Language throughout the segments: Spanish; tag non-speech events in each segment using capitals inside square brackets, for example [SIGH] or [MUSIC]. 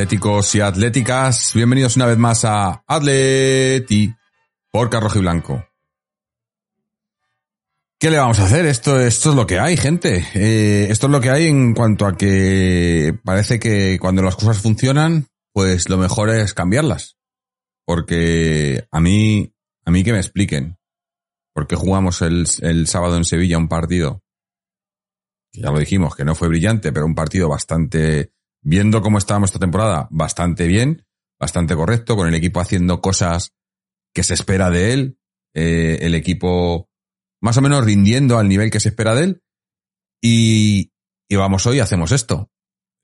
atléticos y atléticas, bienvenidos una vez más a Atleti por Rojo y Blanco. ¿Qué le vamos a hacer? Esto, esto es lo que hay, gente. Eh, esto es lo que hay en cuanto a que parece que cuando las cosas funcionan, pues lo mejor es cambiarlas. Porque a mí, a mí que me expliquen. Porque jugamos el, el sábado en Sevilla un partido. Ya lo dijimos, que no fue brillante, pero un partido bastante, viendo cómo estábamos esta temporada, bastante bien, bastante correcto, con el equipo haciendo cosas que se espera de él. Eh, el equipo más o menos rindiendo al nivel que se espera de él. Y, y vamos hoy, hacemos esto.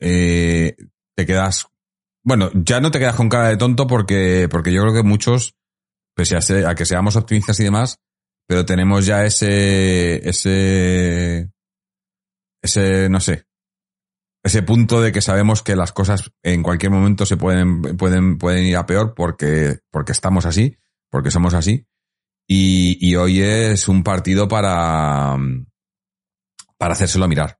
Eh, te quedas, bueno, ya no te quedas con cara de tonto porque, porque yo creo que muchos, pese a, a que seamos optimistas y demás, pero tenemos ya ese, ese, ese, no sé, ese punto de que sabemos que las cosas en cualquier momento se pueden, pueden, pueden ir a peor porque, porque estamos así, porque somos así. Y, y hoy es un partido para, para hacérselo mirar.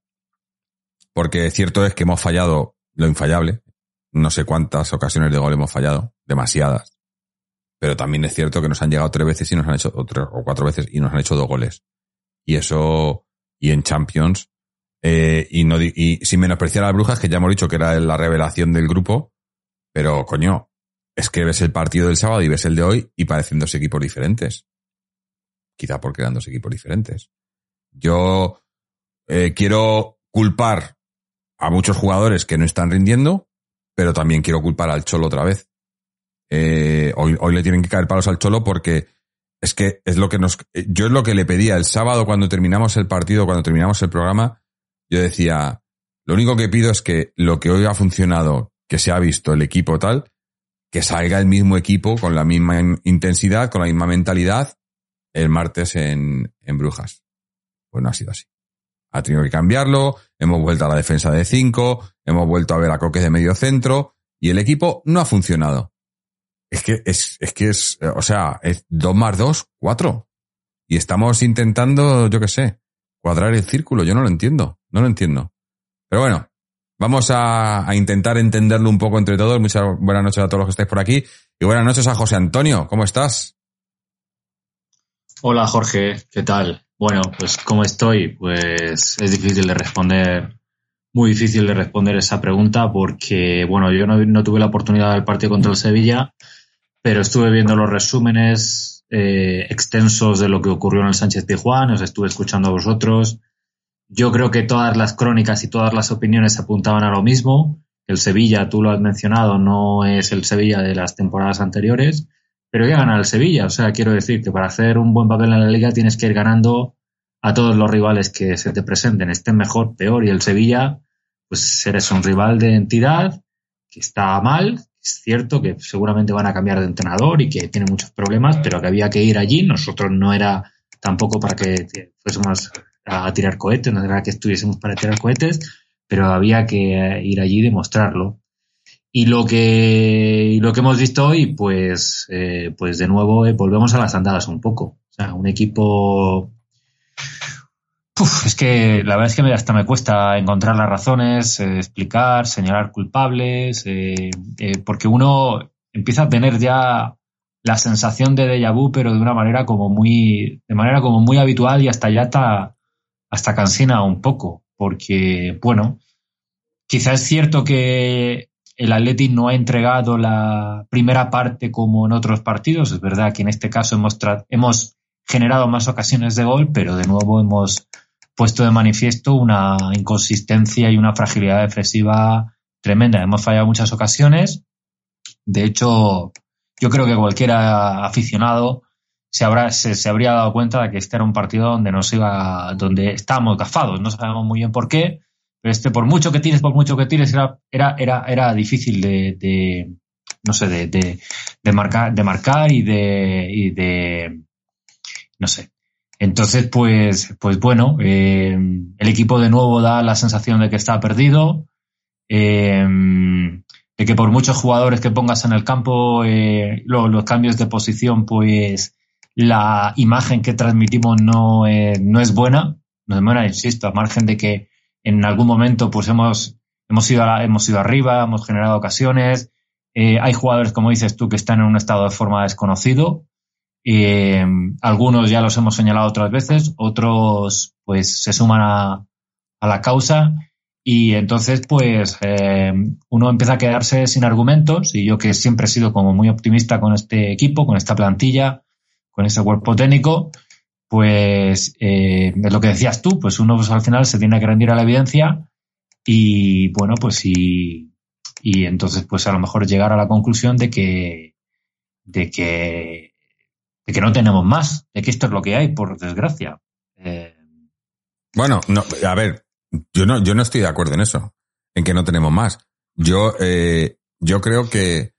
Porque cierto es que hemos fallado lo infallable. No sé cuántas ocasiones de gol hemos fallado, demasiadas. Pero también es cierto que nos han llegado tres veces y nos han hecho, o, tres, o cuatro veces y nos han hecho dos goles. Y eso, y en Champions, eh, y, no, y sin menospreciar a las brujas, que ya hemos dicho que era la revelación del grupo, pero coño, es que ves el partido del sábado y ves el de hoy y parecen dos equipos diferentes quizá porque eran dos equipos diferentes. Yo eh, quiero culpar a muchos jugadores que no están rindiendo, pero también quiero culpar al Cholo otra vez. Eh, hoy, hoy le tienen que caer palos al Cholo porque es que es lo que nos. Yo es lo que le pedía el sábado cuando terminamos el partido, cuando terminamos el programa. Yo decía, lo único que pido es que lo que hoy ha funcionado, que se ha visto el equipo tal, que salga el mismo equipo con la misma intensidad, con la misma mentalidad el martes en, en Brujas. Pues no ha sido así. Ha tenido que cambiarlo, hemos vuelto a la defensa de 5, hemos vuelto a ver a Coque de medio centro y el equipo no ha funcionado. Es que es, es que es, o sea, es 2 más 2, 4. Y estamos intentando, yo qué sé, cuadrar el círculo. Yo no lo entiendo, no lo entiendo. Pero bueno, vamos a, intentar entenderlo un poco entre todos. Muchas buenas noches a todos los que estáis por aquí. Y buenas noches a José Antonio. ¿Cómo estás? Hola Jorge, ¿qué tal? Bueno, pues ¿cómo estoy? Pues es difícil de responder, muy difícil de responder esa pregunta porque, bueno, yo no, no tuve la oportunidad del partido contra el Sevilla, pero estuve viendo los resúmenes eh, extensos de lo que ocurrió en el Sánchez Tijuana, os estuve escuchando a vosotros. Yo creo que todas las crónicas y todas las opiniones apuntaban a lo mismo. El Sevilla, tú lo has mencionado, no es el Sevilla de las temporadas anteriores pero ya ganar el Sevilla. O sea, quiero decir que para hacer un buen papel en la liga tienes que ir ganando a todos los rivales que se te presenten, estén mejor, peor. Y el Sevilla, pues eres un rival de entidad que está mal. Es cierto que seguramente van a cambiar de entrenador y que tiene muchos problemas, pero que había que ir allí. Nosotros no era tampoco para que fuésemos a tirar cohetes, no era que estuviésemos para tirar cohetes, pero había que ir allí y demostrarlo. Y lo que, lo que hemos visto hoy, pues, eh, pues de nuevo eh, volvemos a las andadas un poco. O sea, un equipo. Es que la verdad es que hasta me cuesta encontrar las razones, eh, explicar, señalar culpables, eh, porque uno empieza a tener ya la sensación de déjà vu, pero de una manera como muy, de manera como muy habitual y hasta ya hasta, hasta cansina un poco, porque, bueno, quizás es cierto que el Athletic no ha entregado la primera parte como en otros partidos. Es verdad que en este caso hemos, hemos generado más ocasiones de gol, pero de nuevo hemos puesto de manifiesto una inconsistencia y una fragilidad defensiva tremenda. Hemos fallado muchas ocasiones. De hecho, yo creo que cualquier aficionado se, habrá, se, se, habría dado cuenta de que este era un partido donde nos iba, donde estábamos gafados. No sabemos muy bien por qué este, por mucho que tires, por mucho que tires, era, era, era, era difícil de, de no sé, de, de, de, marcar, de marcar y de, y de, no sé. Entonces, pues, pues bueno, eh, el equipo de nuevo da la sensación de que está perdido, eh, de que por muchos jugadores que pongas en el campo, eh, los cambios de posición, pues la imagen que transmitimos no, no es buena, no es buena, insisto, a margen de que en algún momento pues hemos, hemos, ido, hemos ido arriba, hemos generado ocasiones, hay jugadores, como dices tú, que están en un estado de forma desconocido, eh, algunos ya los hemos señalado otras veces, otros pues se suman a, la causa y entonces pues eh, uno empieza a quedarse sin argumentos y yo que siempre he sido como muy optimista con este equipo, con esta plantilla, con ese cuerpo técnico, pues eh, es lo que decías tú, pues uno pues, al final se tiene que rendir a la evidencia y bueno pues y, y entonces pues a lo mejor llegar a la conclusión de que de que de que no tenemos más, de que esto es lo que hay, por desgracia. Eh, bueno, no, a ver, yo no, yo no estoy de acuerdo en eso, en que no tenemos más. Yo, eh, yo creo que.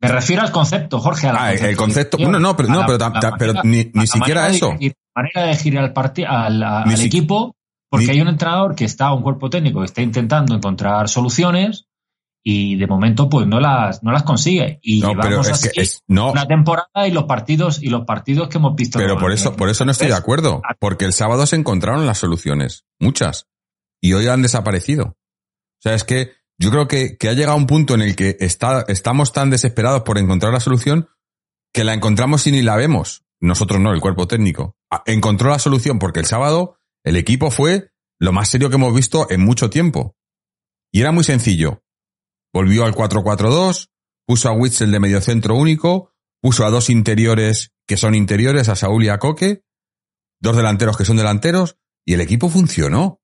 Me refiero al concepto, Jorge. A ah, el concepto. No, no, pero, no, pero, ni, ni siquiera eso. La manera de girar al, al, equipo, porque hay un entrenador que está, un cuerpo técnico que está intentando encontrar soluciones y de momento pues no las no las consigue. Y no, llevamos así una temporada y los partidos y los partidos que hemos visto pero por eso por eso no estoy de acuerdo porque el sábado se encontraron las soluciones muchas y hoy han desaparecido. O sea es que yo creo que, que ha llegado un punto en el que está, estamos tan desesperados por encontrar la solución que la encontramos y ni la vemos. Nosotros no el cuerpo técnico. Encontró la solución porque el sábado el equipo fue lo más serio que hemos visto en mucho tiempo. Y era muy sencillo Volvió al 4-4-2, puso a Witzel de mediocentro único, puso a dos interiores que son interiores, a Saúl y a Coque, dos delanteros que son delanteros, y el equipo funcionó.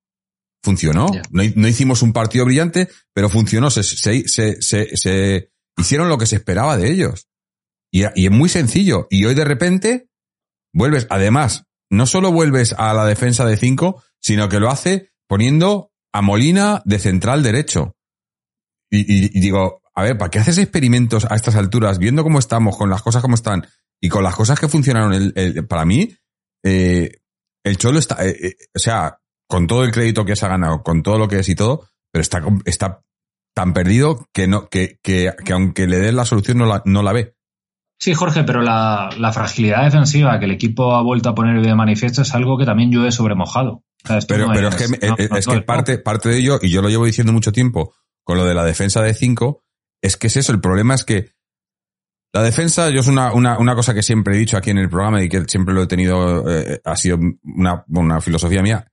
Funcionó. No, hicimos un partido brillante, pero funcionó. Se, se, se, se, hicieron lo que se esperaba de ellos. Y, y es muy sencillo. Y hoy de repente vuelves, además, no solo vuelves a la defensa de cinco, sino que lo hace poniendo a Molina de central derecho. Y, digo, a ver, ¿para qué haces experimentos a estas alturas, viendo cómo estamos, con las cosas como están y con las cosas que funcionaron? El, para mí, eh, el Cholo está, eh, eh, o sea, con todo el crédito que se ha ganado, con todo lo que es y todo, pero está, está tan perdido que no, que, que, que aunque le des la solución no la, no la ve. Sí, Jorge, pero la, la, fragilidad defensiva que el equipo ha vuelto a poner de manifiesto es algo que también yo he sobremojado. pero, pero es, que, es que parte, parte de ello, y yo lo llevo diciendo mucho tiempo, con lo de la defensa de 5, es que es eso, el problema es que la defensa, yo es una, una, una, cosa que siempre he dicho aquí en el programa y que siempre lo he tenido, eh, ha sido una, una, filosofía mía.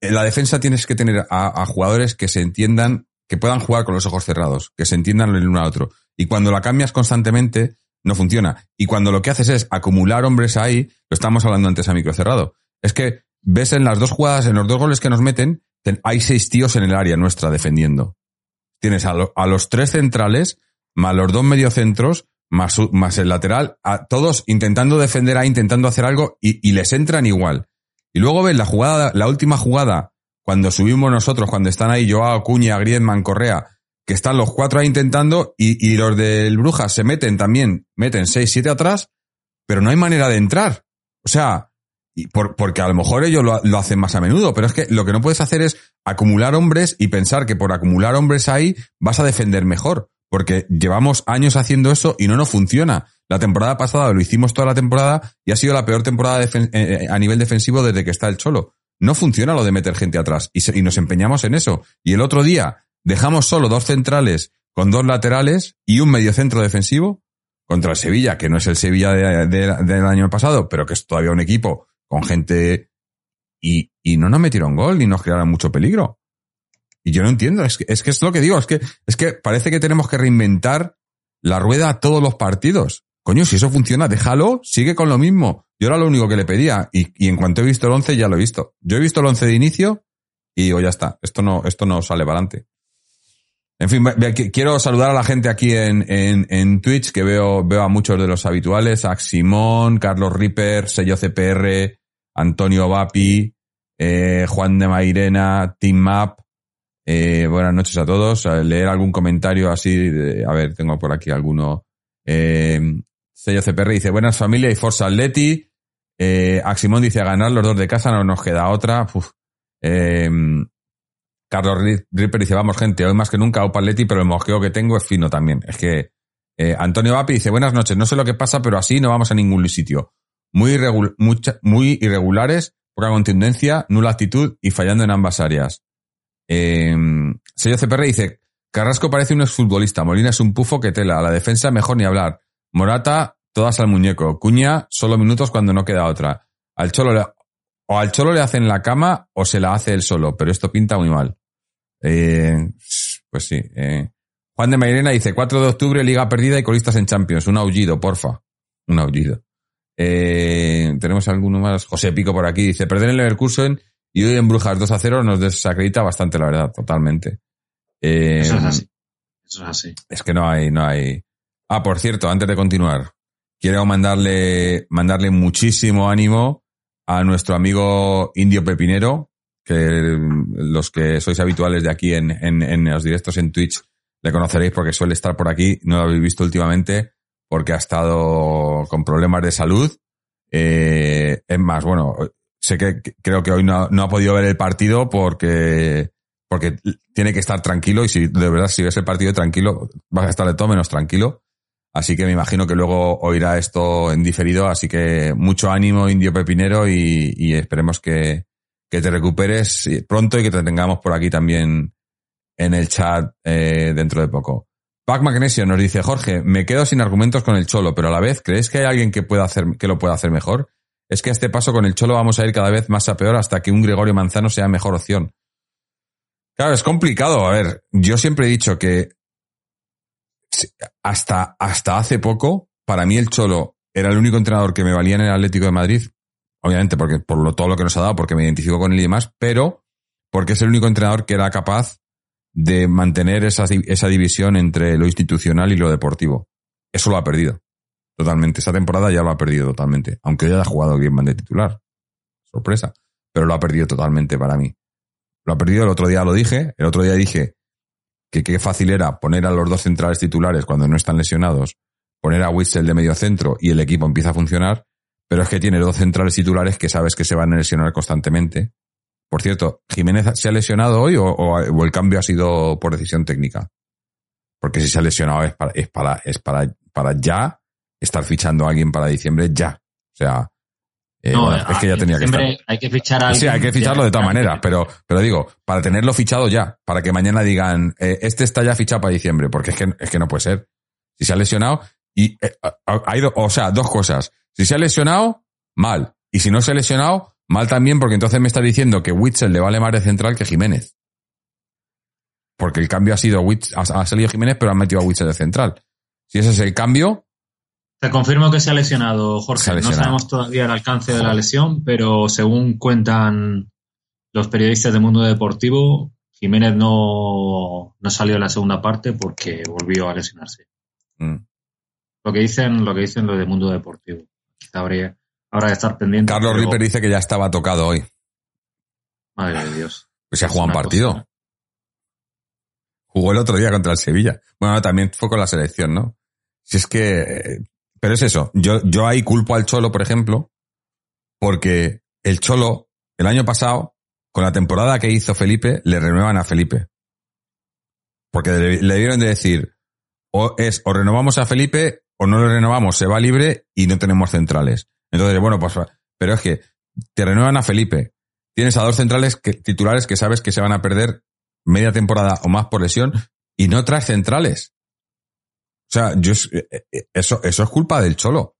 En la defensa tienes que tener a, jugadores que se entiendan, que puedan jugar con los ojos cerrados, que se entiendan el uno al otro. Y cuando la cambias constantemente, no funciona. Y cuando lo que haces es acumular hombres ahí, lo estamos hablando antes a micro cerrado, es que ves en las dos jugadas, en los dos goles que nos meten, hay seis tíos en el área nuestra defendiendo tienes a, los tres centrales, más los dos mediocentros, más, más el lateral, a todos intentando defender ahí, intentando hacer algo y, les entran igual. Y luego ves la jugada, la última jugada, cuando subimos nosotros, cuando están ahí Joao, Cuña, Griezmann, Correa, que están los cuatro ahí intentando y, y los del Brujas se meten también, meten seis, siete atrás, pero no hay manera de entrar. O sea, porque a lo mejor ellos lo, hacen más a menudo, pero es que lo que no puedes hacer es acumular hombres y pensar que por acumular hombres ahí vas a defender mejor, porque llevamos años haciendo eso y no nos funciona. La temporada pasada lo hicimos toda la temporada y ha sido la peor temporada eh, eh, a nivel defensivo desde que está el Cholo. No funciona lo de meter gente atrás y, nos empeñamos en eso. Y el otro día dejamos solo dos centrales con dos laterales y un mediocentro defensivo contra el Sevilla, que no es el Sevilla del año pasado, pero que es todavía un equipo con gente y, y no nos metieron gol ni nos crearon mucho peligro. Y yo no entiendo, es que, es que es lo que digo, es que, es que parece que tenemos que reinventar la rueda a todos los partidos. Coño, si eso funciona, déjalo, sigue con lo mismo. Yo era lo único que le pedía y, y en cuanto he visto el 11 ya lo he visto. Yo he visto el 11 de inicio y digo, ya está, esto no, esto no sale para adelante. En fin, quiero saludar a la gente aquí en, en, en, Twitch, que veo, veo a muchos de los habituales, a Simón, Carlos Ripper, Sello CPR, Antonio Vapi, eh, Juan de Mairena, Team Map. Eh, buenas noches a todos. Leer algún comentario así, a ver, tengo por aquí alguno. Eh, Sello CPR dice, buenas familia y Forza Atleti. Eh, Aximón dice, a ganar los dos de casa no nos queda otra. Eh, Carlos Ripper dice, vamos gente, hoy más que nunca Opa Leti, pero el mosqueo que tengo es fino también. Es que eh, Antonio Vapi dice, buenas noches, no sé lo que pasa, pero así no vamos a ningún sitio. Muy, irregulares, poca contundencia, nula actitud y fallando en ambas áreas. Eh, Sello CPR dice, Carrasco parece un exfutbolista, Molina es un pufo que tela, la defensa mejor ni hablar. Morata, todas al muñeco. Cuña, solo minutos cuando no queda otra. Al Cholo o al Cholo le hacen la cama o se la hace él solo, pero esto pinta muy mal. Eh, pues sí. Eh. Juan de Mairena dice, 4 de octubre, liga perdida y colistas en Champions. Un aullido, porfa. Un aullido. Eh, tenemos alguno más. José Pico por aquí dice, perder en Leverkusen y hoy en Brujas 2 a 0 nos desacredita bastante, la verdad, totalmente. Eh, Eso es así. Eso es así. Es que no hay, no hay. Ah, por cierto, antes de continuar, quiero mandarle, mandarle muchísimo ánimo a nuestro amigo Indio Pepinero, que los que sois habituales de aquí en, en, en los directos en Twitch le conoceréis porque suele estar por aquí, no lo habéis visto últimamente porque ha estado con problemas de salud. Eh, es más, bueno, sé que creo que hoy no, no ha podido ver el partido porque porque tiene que estar tranquilo y si de verdad si ves el partido tranquilo, vas a estar de todo menos tranquilo. Así que me imagino que luego oirá esto en diferido, así que mucho ánimo, Indio Pepinero, y, esperemos que, que, te recuperes pronto y que te tengamos por aquí también en el chat eh, dentro de poco. Pac Magnesio nos dice, Jorge, me quedo sin argumentos con el Cholo, pero a la vez, ¿crees que hay alguien que pueda hacer, que lo pueda hacer mejor? Es que a este paso con el Cholo vamos a ir cada vez más a peor hasta que un Gregorio Manzano sea mejor opción. Claro, es complicado. A ver, yo siempre he dicho que hasta, hasta hace poco, para mí el Cholo era el único entrenador que me valía en el Atlético de Madrid. Obviamente, porque por lo, todo lo que nos ha dado, porque me identifico con él y demás, pero porque es el único entrenador que era capaz de mantener esa, esa división entre lo institucional y lo deportivo. Eso lo ha perdido. Totalmente. Esa temporada ya lo ha perdido totalmente. Aunque ya haya jugado bien de titular. Sorpresa. Pero lo ha perdido totalmente para mí. Lo ha perdido, el otro día lo dije, el otro día dije que qué fácil era poner a los dos centrales titulares cuando no están lesionados, poner a Witzel de medio centro y el equipo empieza a funcionar, pero es que tiene dos centrales titulares que sabes que se van a lesionar constantemente. Por cierto, ¿Jiménez se ha lesionado hoy o, el cambio ha sido por decisión técnica? Porque si se ha lesionado es para, es para, es para, para ya estar fichando a alguien para diciembre ya. O sea, eh, no, es que ya tenía que estar. Hay que fichar a Sí, hay que ficharlo de todas maneras, pero, pero digo, para tenerlo fichado ya, para que mañana digan, eh, este está ya fichado para diciembre, porque es que, es que no puede ser. Si se ha lesionado, y eh, ha ido, o sea, dos cosas. Si se ha lesionado, mal. Y si no se ha lesionado, mal también, porque entonces me está diciendo que Witzel le vale más de central que Jiménez. Porque el cambio ha sido, ha salido Jiménez, pero han metido a Witzel de central. Si ese es el cambio, te confirmo que se ha lesionado, Jorge. No sabemos todavía el alcance de la lesión, pero según cuentan los periodistas del mundo deportivo, Jiménez no, no salió en la segunda parte porque volvió a lesionarse. Mm. Lo que dicen, lo que dicen los del mundo deportivo. Habría, habrá de estar pendiente. Carlos Ripper dice que ya estaba tocado hoy. Madre de Dios. Pues se ha jugado un partido. Jugó el otro día contra el Sevilla. Bueno, también fue con la selección, ¿no? Si es que pero es eso, yo, yo ahí culpo al Cholo, por ejemplo, porque el Cholo, el año pasado, con la temporada que hizo Felipe, le renuevan a Felipe. Porque le, dieron de decir, o es, o renovamos a Felipe, o no le renovamos, se va libre y no tenemos centrales. Entonces, bueno, pues, pero es que te renuevan a Felipe. Tienes a dos centrales titulares que sabes que se van a perder media temporada o más por lesión y no traes centrales. O sea, yo, eh, eh, eso, eso es culpa del cholo.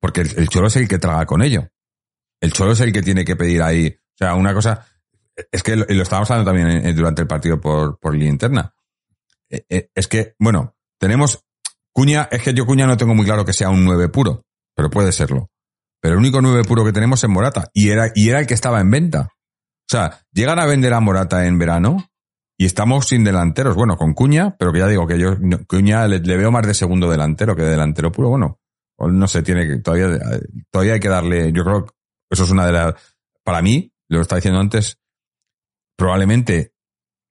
Porque el, cholo es el que traga con ello. El cholo es el que tiene que pedir ahí. O sea, una cosa, es que lo, lo estábamos hablando también durante el partido por, por línea interna. Eh, es que, bueno, tenemos Cuña, es que yo Cuña no tengo muy claro que sea un 9 puro, pero puede serlo. Pero el único 9 puro que tenemos es Morata. Y era, y era el que estaba en venta. O sea, llegan a vender a Morata en verano y estamos sin delanteros. Bueno, con Cuña, pero que ya digo que yo Cuña le, veo más de segundo delantero que de delantero puro. Bueno, no sé, tiene que, todavía, todavía hay que darle, yo creo que eso es una de las, para mí, lo estaba diciendo antes, probablemente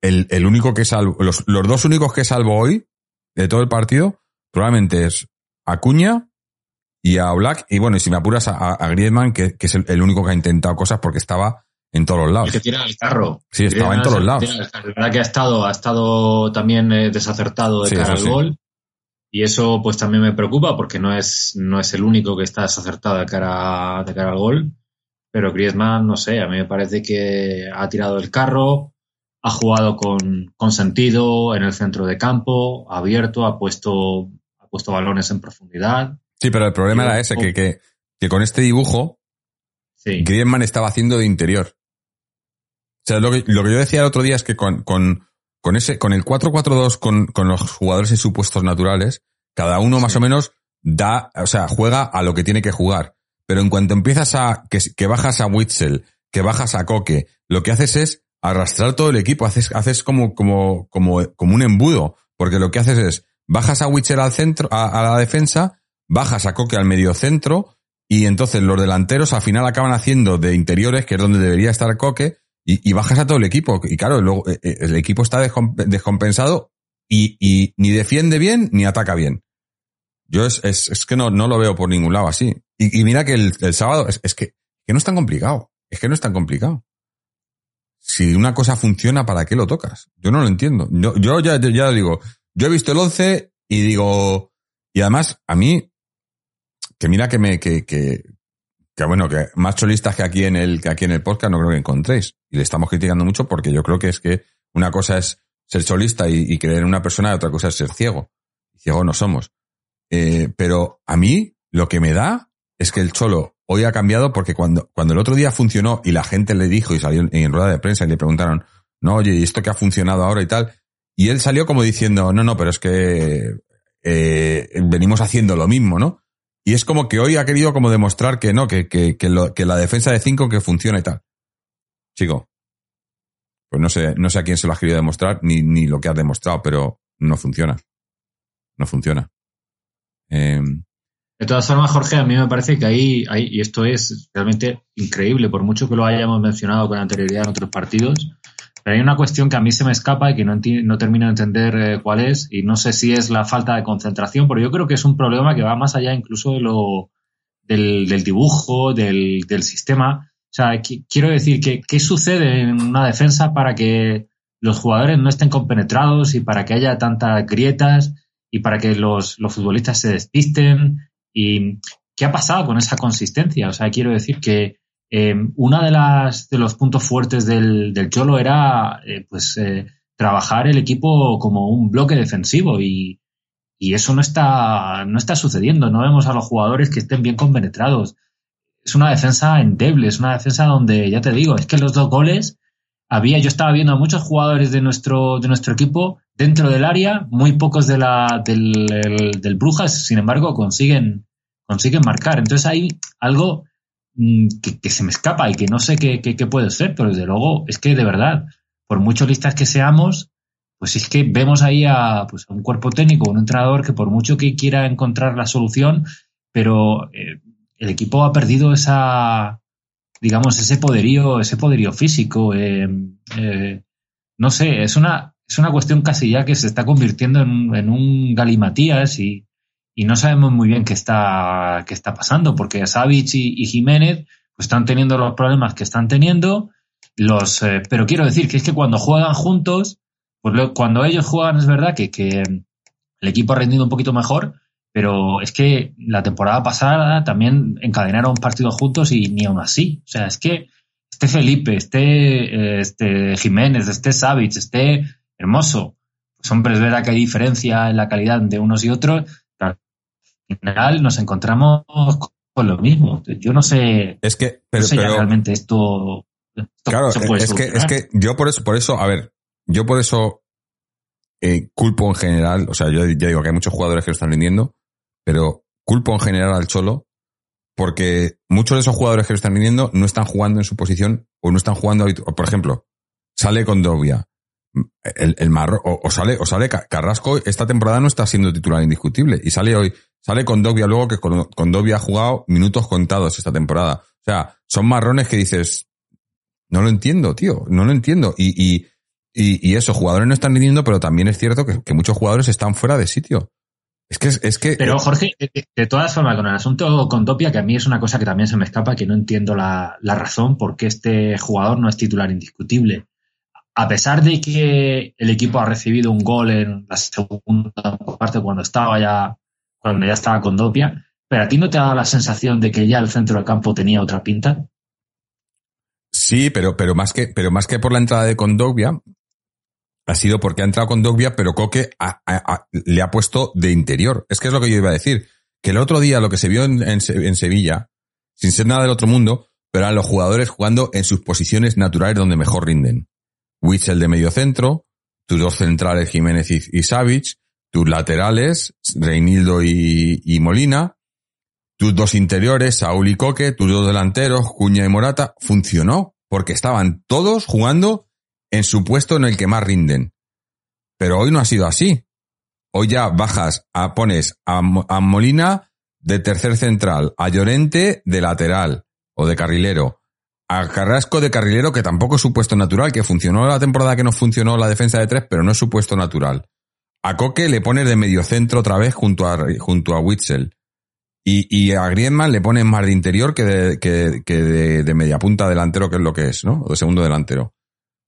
el, el único que salvo, los, los dos únicos que salvo hoy de todo el partido, probablemente es Acuña y a Black, y bueno, y si me apuras a, a Griezmann, que, que es el único que ha intentado cosas porque estaba en todos los lados. El que tira el carro. Sí, estaba en todos el lados. La verdad que ha estado, ha estado también eh, desacertado de Sí, cara al sí. gol. Y eso pues también me preocupa porque no es, no es el único que está desacertado de cara, de cara al gol. Pero Griezmann, no sé, a mí me parece que ha tirado el carro, ha jugado con, con sentido en el centro de campo, ha abierto, ha puesto, ha puesto balones en profundidad. Sí, pero el problema era ese, que, que, que con este dibujo, Sí, Griezmann estaba haciendo de interior. O sea, lo que, lo que yo decía el otro día es que con, con, con ese, con el 4-4-2, con, con los jugadores en sus puestos naturales, cada uno más Sí. o menos da, o sea, juega a lo que tiene que jugar. Pero en cuanto empiezas a, que, que bajas a Witzel, que bajas a Coque, lo que haces es arrastrar todo el equipo, haces, haces como, como, como, como un embudo, porque lo que haces es, bajas a Witzel al centro, a, a la defensa, bajas a Coque al medio centro, y entonces los delanteros al final acaban haciendo de interiores, que es donde debería estar Coque, y, bajas a todo el equipo. Y claro, luego eh, eh, el equipo está descom- descompensado y, ni defiende bien ni ataca bien. Yo es, es, que no, no lo veo por ningún lado así. Y, mira que el, sábado es, es que, que no es tan complicado. Es que no es tan complicado. Si una cosa funciona, ¿para qué lo tocas? Yo no lo entiendo. Yo, yo ya, ya digo, yo he visto el 11 y digo, y además a mí, que mira que me, que, que, que bueno, que más cholistas que aquí en el, que aquí en el podcast no creo que encontréis. Y le estamos criticando mucho porque yo creo que es que una cosa es ser cholista y, creer en una persona y otra cosa es ser ciego. Ciego no somos. Eh, pero a mí lo que me da es que el cholo hoy ha cambiado porque cuando, cuando el otro día funcionó y la gente le dijo y salió en, en rueda de prensa y le preguntaron, no, oye, ¿y esto que ha funcionado ahora y tal? Y él salió como diciendo, no, no, pero es que eh, venimos haciendo lo mismo, ¿no? Y es como que hoy ha querido como demostrar que no, que, que, que, lo- que la defensa de cinco que funciona y tal. Chico, pues no sé, no sé a quién se lo has querido demostrar ni, ni lo que has demostrado, pero no funciona. No funciona. Eh, De todas formas, Jorge, a mí me parece que ahí, ahí, y esto es realmente increíble, por mucho que lo hayamos mencionado con anterioridad en otros partidos, pero hay una cuestión que a mí se me escapa y que no, termino de entender eh, cuál es, y no sé si es la falta de concentración, pero yo creo que es un problema que va más allá incluso de lo, del, dibujo, del, sistema. O sea, qui- quiero decir que qué sucede en una defensa para que los jugadores no estén compenetrados y para que haya tantas grietas y para que los, los futbolistas se despisten. ¿Y qué ha pasado con esa consistencia? O sea, quiero decir que eh, una de las de los puntos fuertes del, del Cholo era eh, pues eh, trabajar el equipo como un bloque defensivo y, y eso no está no está sucediendo. No vemos a los jugadores que estén bien compenetrados. Es una defensa endeble, es una defensa donde ya te digo, es que los dos goles había, yo estaba viendo a muchos jugadores de nuestro, de nuestro equipo dentro del área, muy pocos de la, del, el- del Brujas, sin embargo, consiguen, consiguen marcar. Entonces hay algo que, que se me escapa y que no sé qué, puede ser, pero desde luego es que de verdad, por muchos listas que seamos, pues es que vemos ahí a, pues, un cuerpo técnico, un entrenador que por mucho que quiera encontrar la solución, pero eh, el equipo ha perdido esa, digamos, ese poderío, ese poderío físico. eh, eh, no sé, es una, es una cuestión casi ya que se está convirtiendo en, en un galimatías y, y no sabemos muy bien qué está, qué está pasando, porque Savic y, Jiménez pues están teniendo los problemas que están teniendo. Los, eh, pero quiero decir que es que cuando juegan juntos, pues lo- cuando ellos juegan es verdad que, que el equipo ha rendido un poquito mejor, pero es que la temporada pasada también encadenaron partidos juntos y ni aún así. O sea, es que esté Felipe, esté eh, este Jiménez, esté Savic, esté Hermoso, pues hombre, es verdad que hay diferencia en la calidad de unos y otros, final nos encontramos con lo mismo. Yo no sé, es que, no pero, sé ya pero- realmente esto, esto Claro, se puede es que, es que yo por eso, por eso, a ver, yo por eso eh, culpo en general, o sea, yo ya digo que hay muchos jugadores que lo están rindiendo, pero culpo en general al Cholo porque muchos de esos jugadores que lo están rindiendo no están jugando en su posición o no están jugando, por ejemplo, sale con Dobia, el, el marro, o, o sale, o sale Ca- Carrasco, esta temporada no está siendo titular indiscutible y sale hoy, sale con Dobia luego que con, con Dobia ha jugado minutos contados esta temporada. O sea, son marrones que dices, no lo entiendo, tío, no lo entiendo. Y, y, y, y eso, jugadores no están rindiendo, pero también es cierto que, que muchos jugadores están fuera de sitio. Es que, es que. Pero, Jorge, de, todas formas, con el asunto con Topia, que a mí es una cosa que también se me escapa, que no entiendo la, la razón por qué este jugador no es titular indiscutible. A pesar de que el equipo ha recibido un gol en la segunda parte cuando estaba ya, cuando ya estaba con Dopia, pero a ti no te ha dado la sensación de que ya el centro del campo tenía otra pinta. Sí, pero, pero más que, pero más que por la entrada de Condovia, ha sido porque ha entrado con Dogbia, pero Coque le ha puesto de interior. Es que es lo que yo iba a decir. Que el otro día lo que se vio en, Sevilla, sin ser nada del otro mundo, pero eran los jugadores jugando en sus posiciones naturales donde mejor rinden. Witzel de medio centro, tus dos centrales Jiménez y, y tus laterales, Reinildo y, y, Molina, tus dos interiores, Saúl y Coque, tus dos delanteros, Cuña y Morata, funcionó, porque estaban todos jugando en su puesto en el que más rinden. Pero hoy no ha sido así. Hoy ya bajas, a, pones a, Molina de tercer central, a Llorente de lateral o de carrilero, a Carrasco de carrilero, que tampoco es su puesto natural, que funcionó la temporada que no funcionó la defensa de tres, pero no es su puesto natural. A Coque le pones de medio centro otra vez junto a, junto a Witzel. Y, y a Griezmann le pones más de interior que de, que, que de, de media punta delantero, que es lo que es, ¿no? O de segundo delantero.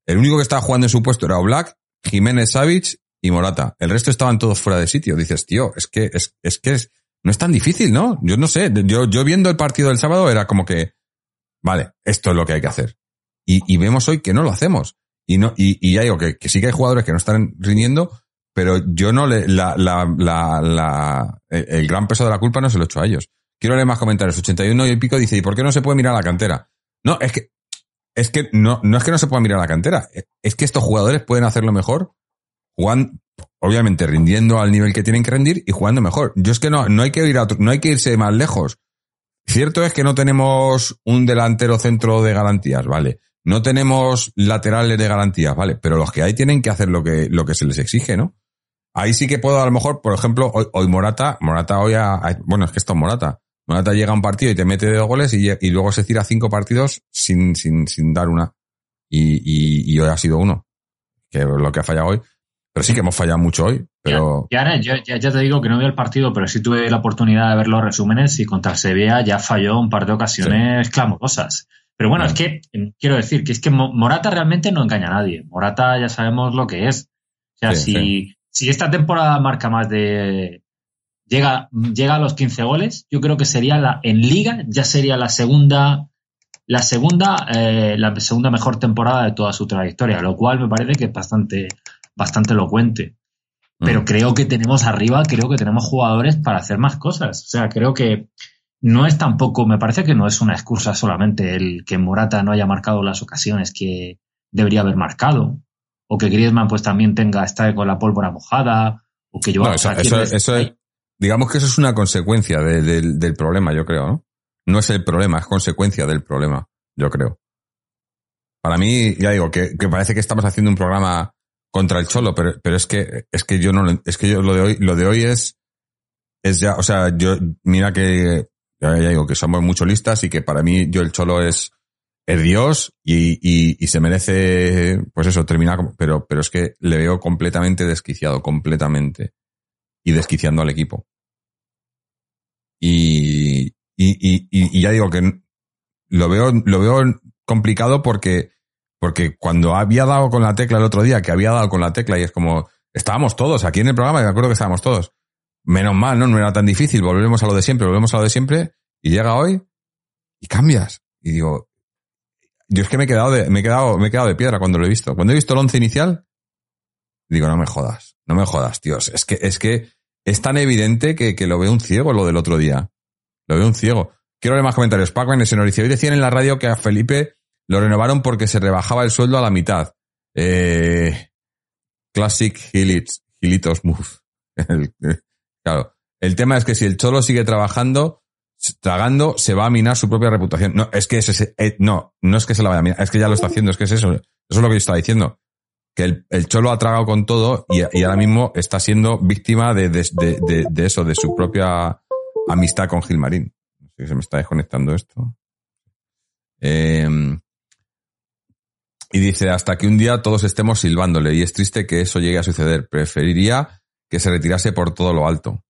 El único que estaba jugando en su puesto era Oblak, Jiménez Savich y Morata. El resto estaban todos fuera de sitio. Dices, tío, es que es, es que es, no es tan difícil, ¿no? Yo no sé. Yo, yo viendo el partido del sábado era como que, vale, esto es lo que hay que hacer. Y, y vemos hoy que no lo hacemos. Y no, y, y ya digo que, que, sí que hay jugadores que no están rindiendo, pero yo no le, la, la, la, la, el gran peso de la culpa no se lo he hecho a ellos. Quiero leer más comentarios. 81 y pico dice, ¿y por qué no se puede mirar la cantera? No, es que es que no, no es que no se pueda mirar la cantera, es que estos jugadores pueden hacerlo mejor, jugando, obviamente rindiendo al nivel que tienen que rendir y jugando mejor. Yo es que no, no hay que ir a, no hay que irse más lejos. Cierto es que no tenemos un delantero centro de garantías, vale. No tenemos laterales de garantías, vale. Pero los que hay tienen que hacer lo que, lo que se les exige, ¿no? Ahí sí que puedo, a lo mejor, por ejemplo, hoy, hoy Morata, Morata hoy a, bueno, es que esto es Morata. Morata llega a un partido y te mete dos goles y, luego se tira cinco partidos sin, sin, sin dar una. Y, y, y, hoy ha sido uno, que es lo que ha fallado hoy. Pero sí que hemos fallado mucho hoy. Pero... Ya, ya, ya, ya, te digo que no vi el partido, pero sí tuve la oportunidad de ver los resúmenes y contra el Sevilla ya falló un par de ocasiones sí. clamorosas. Pero bueno, es que em, quiero decir que es que Morata realmente no engaña a nadie. Morata ya sabemos lo que es. O sea, sí, si, sí. si esta temporada marca más de llega, llega a los 15 goles, yo creo que sería la, en liga, ya sería la segunda, la segunda, eh, la segunda mejor temporada de toda su trayectoria, lo cual me parece que es bastante, bastante elocuente. Pero mm. creo que tenemos arriba, creo que tenemos jugadores para hacer más cosas. O sea, creo que no es tampoco, me parece que no es una excusa solamente el que Morata no haya marcado las ocasiones que debería haber marcado. O que Griezmann pues también tenga, está con la pólvora mojada. O que yo no, eso, eso, eso, es, digamos que eso es una consecuencia de, de, del problema, yo creo, ¿no? No es el problema, es consecuencia del problema, yo creo. Para mí, ya digo, que, que parece que estamos haciendo un programa contra el cholo, pero, pero es que, es que yo no, es que yo lo de hoy, lo de hoy es, es ya, o sea, yo, mira que, ya, ya digo, que somos mucho listas y que para mí yo el cholo es, es Dios y, y, y se merece, pues eso, terminar, pero, pero es que le veo completamente desquiciado, completamente. Y desquiciando al equipo. Y, y, y, y, ya digo que lo veo, lo veo complicado porque, porque cuando había dado con la tecla el otro día, que había dado con la tecla y es como, estábamos todos aquí en el programa, me acuerdo que estábamos todos. Menos mal, ¿no? No era tan difícil, volvemos a lo de siempre, volvemos a lo de siempre, y llega hoy y cambias. Y digo, yo es que me he quedado de, me he quedado, me he quedado de piedra cuando lo he visto. Cuando he visto el once inicial, digo, no me jodas, no me jodas, tíos. Es que, es que es tan evidente que, que lo veo un ciego lo del otro día. Lo veo un ciego. Quiero ver más comentarios. Pac en Hoy decían en la radio que a Felipe lo renovaron porque se rebajaba el sueldo a la mitad. Eh, classic Gilitos, Move. [LAUGHS] El, claro. El tema es que si el Cholo sigue trabajando, tragando, se va a minar su propia reputación. No, es que ese, eh, no, no es que se la vaya a minar, es que ya lo está haciendo, es que es eso. Eso es lo que yo estaba diciendo que el, el, Cholo ha tragado con todo y, y, ahora mismo está siendo víctima de, de, de, de, eso, de su propia amistad con Gilmarín. No sé si se me está desconectando esto. Eh, y dice, hasta que un día todos estemos silbándole y es triste que eso llegue a suceder. Preferiría que se retirase por todo lo alto.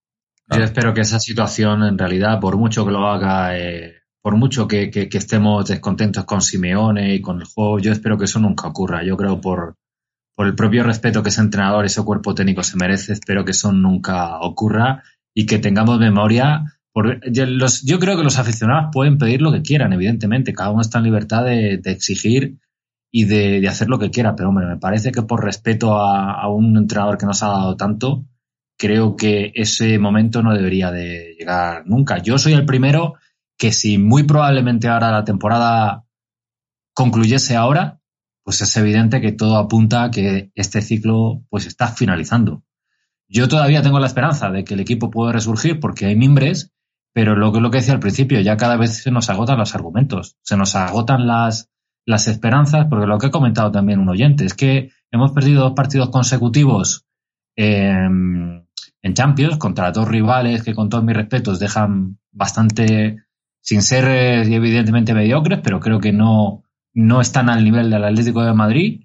Yo espero que esa situación, en realidad, por mucho que lo haga, eh, por mucho que, que, estemos descontentos con Simeone y con el juego, yo espero que eso nunca ocurra. Yo creo por, por el propio respeto que ese entrenador, ese cuerpo técnico se merece, espero que eso nunca ocurra y que tengamos memoria. Por, los, yo creo que los aficionados pueden pedir lo que quieran, evidentemente. Cada uno está en libertad de, de exigir y de, de, hacer lo que quiera. Pero, hombre, me parece que por respeto a, a, un entrenador que nos ha dado tanto, creo que ese momento no debería de llegar nunca. Yo soy el primero que si muy probablemente ahora la temporada concluyese ahora, pues es evidente que todo apunta a que este ciclo pues está finalizando. Yo todavía tengo la esperanza de que el equipo pueda resurgir porque hay mimbres, pero lo que, lo que decía al principio, ya cada vez se nos agotan los argumentos, se nos agotan las, las esperanzas, porque lo que ha comentado también un oyente es que hemos perdido dos partidos consecutivos en Champions contra dos rivales que con todos mis respetos dejan bastante, sin ser eh, evidentemente mediocres, pero creo que no, no están al nivel del Atlético de Madrid.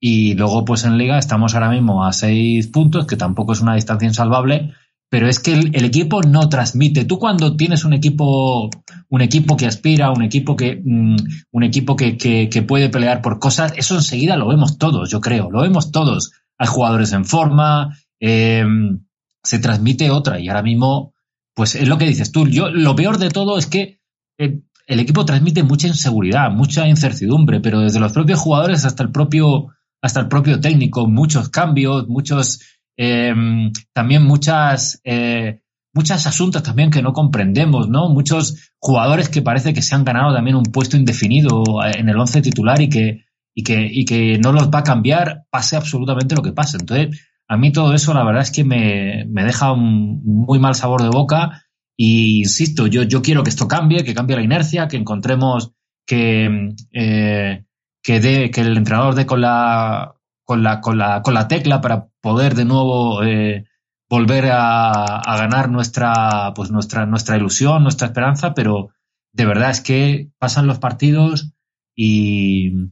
Y luego, pues en Liga estamos ahora mismo a seis puntos, que tampoco es una distancia insalvable, pero es que el, equipo no transmite. Tú cuando tienes un equipo, un equipo que aspira, un equipo que, mm, un equipo que, que, puede pelear por cosas, eso enseguida lo vemos todos, yo creo, lo vemos todos. Hay jugadores en forma, em, se transmite otra y ahora mismo, pues es lo que dices tú. Yo lo peor de todo es que eh, el equipo transmite mucha inseguridad, mucha incertidumbre, pero desde los propios jugadores hasta el propio, hasta el propio técnico, muchos cambios, muchos Em, también muchas, eh, muchos asuntos también que no comprendemos, ¿no? Muchos jugadores que parece que se han ganado también un puesto indefinido en el once titular y que, y que, y que no los va a cambiar, pase absolutamente lo que pase. Entonces, a mí todo eso la verdad es que me, me deja un muy mal sabor de boca. Y insisto, yo, yo quiero que esto cambie, que cambie la inercia, que encontremos que, eh, que el entrenador dé con la, con la, con la, con la tecla para poder de nuevo eh, volver a, ganar nuestra, pues nuestra, nuestra ilusión, nuestra esperanza, pero de verdad es que pasan los partidos y,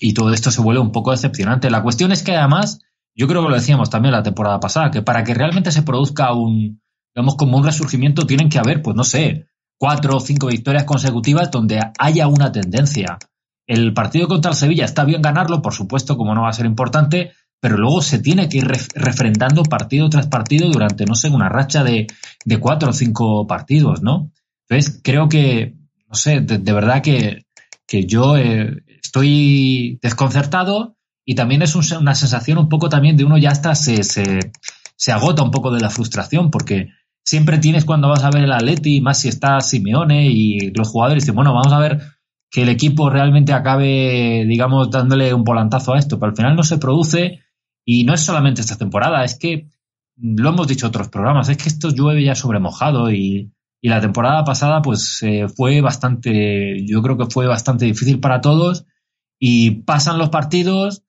y todo esto se vuelve un poco decepcionante. La cuestión es que además, yo creo que lo decíamos también la temporada pasada, que para que realmente se produzca un, digamos, como un resurgimiento, tienen que haber, pues no sé, cuatro o cinco victorias consecutivas donde haya una tendencia. El partido contra el Sevilla está bien ganarlo, por supuesto, como no va a ser importante, pero luego se tiene que ir refrendando partido tras partido durante, no sé, una racha de, cuatro o cinco partidos, ¿no? Entonces, creo que, no sé, de, verdad que, yo eh, estoy desconcertado y también es una sensación un poco también de uno ya hasta se, se, se agota un poco de la frustración, porque siempre tienes cuando vas a ver el Atleti, más si está Simeone y los jugadores dicen, bueno, vamos a ver que el equipo realmente acabe, digamos, dándole un volantazo a esto, pero al final no se produce y no es solamente esta temporada, es que lo hemos dicho otros programas, es que esto llueve ya sobre mojado y, y la temporada pasada pues eh, fue bastante, yo creo que fue bastante difícil para todos y pasan los partidos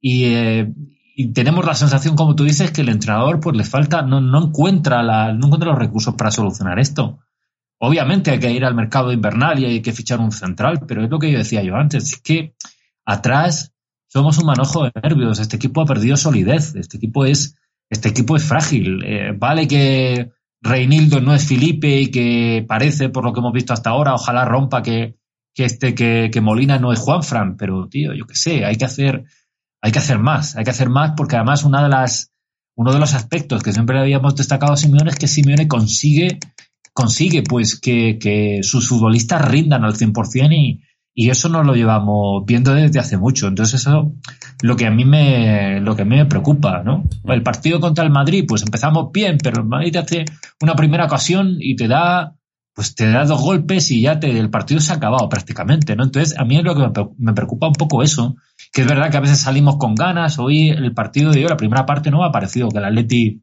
y, eh, y, tenemos la sensación, como tú dices, que el entrenador pues le falta, no, no, encuentra la, no encuentra los recursos para solucionar esto. Obviamente hay que ir al mercado invernal y hay que fichar un central, pero es lo que yo decía yo antes, es que atrás somos un manojo de nervios, este equipo ha perdido solidez, este equipo es, este equipo es frágil. Eh, vale que Reinildo no es Felipe y que parece, por lo que hemos visto hasta ahora, ojalá rompa que, que este, que, que Molina no es Juanfran, pero tío, yo qué sé, hay que hacer, hay que hacer más, hay que hacer más porque además una de las, uno de los aspectos que siempre habíamos destacado a Simeone es que Simeone consigue consigue pues que, que sus futbolistas rindan al 100% y, y eso nos lo llevamos viendo desde hace mucho. Entonces eso lo que a mí me lo que a mí me preocupa, ¿no? El partido contra el Madrid, pues empezamos bien, pero el Madrid hace una primera ocasión y te da pues te da dos golpes y ya te, el partido se ha acabado prácticamente, ¿no? Entonces, a mí es lo que me preocupa un poco eso, que es verdad que a veces salimos con ganas, hoy el partido de hoy, la primera parte no me ha parecido que el Atleti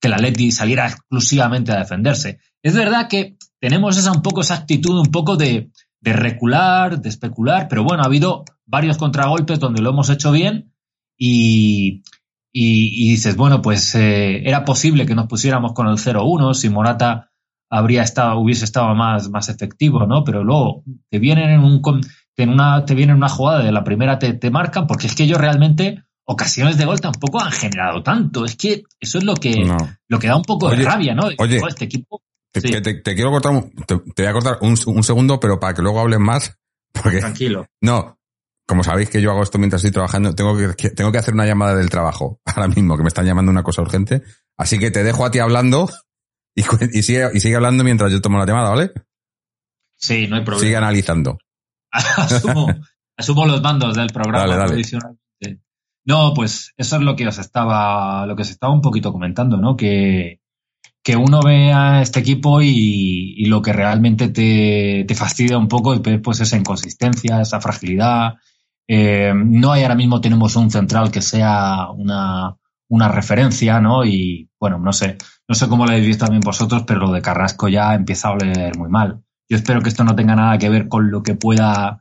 que el Atleti saliera exclusivamente a defenderse. Es verdad que tenemos esa un poco esa actitud un poco de, de recular, de especular, pero bueno, ha habido varios contragolpes donde lo hemos hecho bien y, y, dices, bueno, pues eh, era posible que nos pusiéramos con el 0-1 si Morata habría estado, hubiese estado más, más efectivo, ¿no? Pero luego te vienen en un en una, te vienen una jugada de la primera te, te marcan, porque es que ellos realmente ocasiones de gol tampoco han generado tanto. Es que eso es lo que, lo que da un poco de rabia, ¿no? Oye, este equipo. Te, quiero cortar, te, voy a cortar un, segundo, pero para que luego hables más. [LAUGHS] Porque, Tranquilo. No, como sabéis que yo hago esto mientras estoy trabajando, tengo que, tengo que hacer una llamada del trabajo [LAUGHS] ahora mismo, que me están llamando una cosa urgente. Así que te dejo a ti hablando y, y, sigue, y sigue hablando mientras yo tomo la llamada, ¿vale? Sí, no hay problema. Sigue analizando. [LAUGHS] asumo, asumo los mandos del programa dale, No, pues eso es lo que os estaba, lo que os estaba un poquito comentando, ¿no? Que, que uno ve a este equipo y, lo que realmente te, fastidia un poco y pues esa inconsistencia, esa fragilidad. Eh, no hay ahora mismo tenemos un central que sea una, una referencia, ¿no? Y bueno, no sé, no sé cómo lo habéis también vosotros, pero lo de Carrasco ya empieza a oler muy mal. Yo espero que esto no tenga nada que ver con lo que pueda,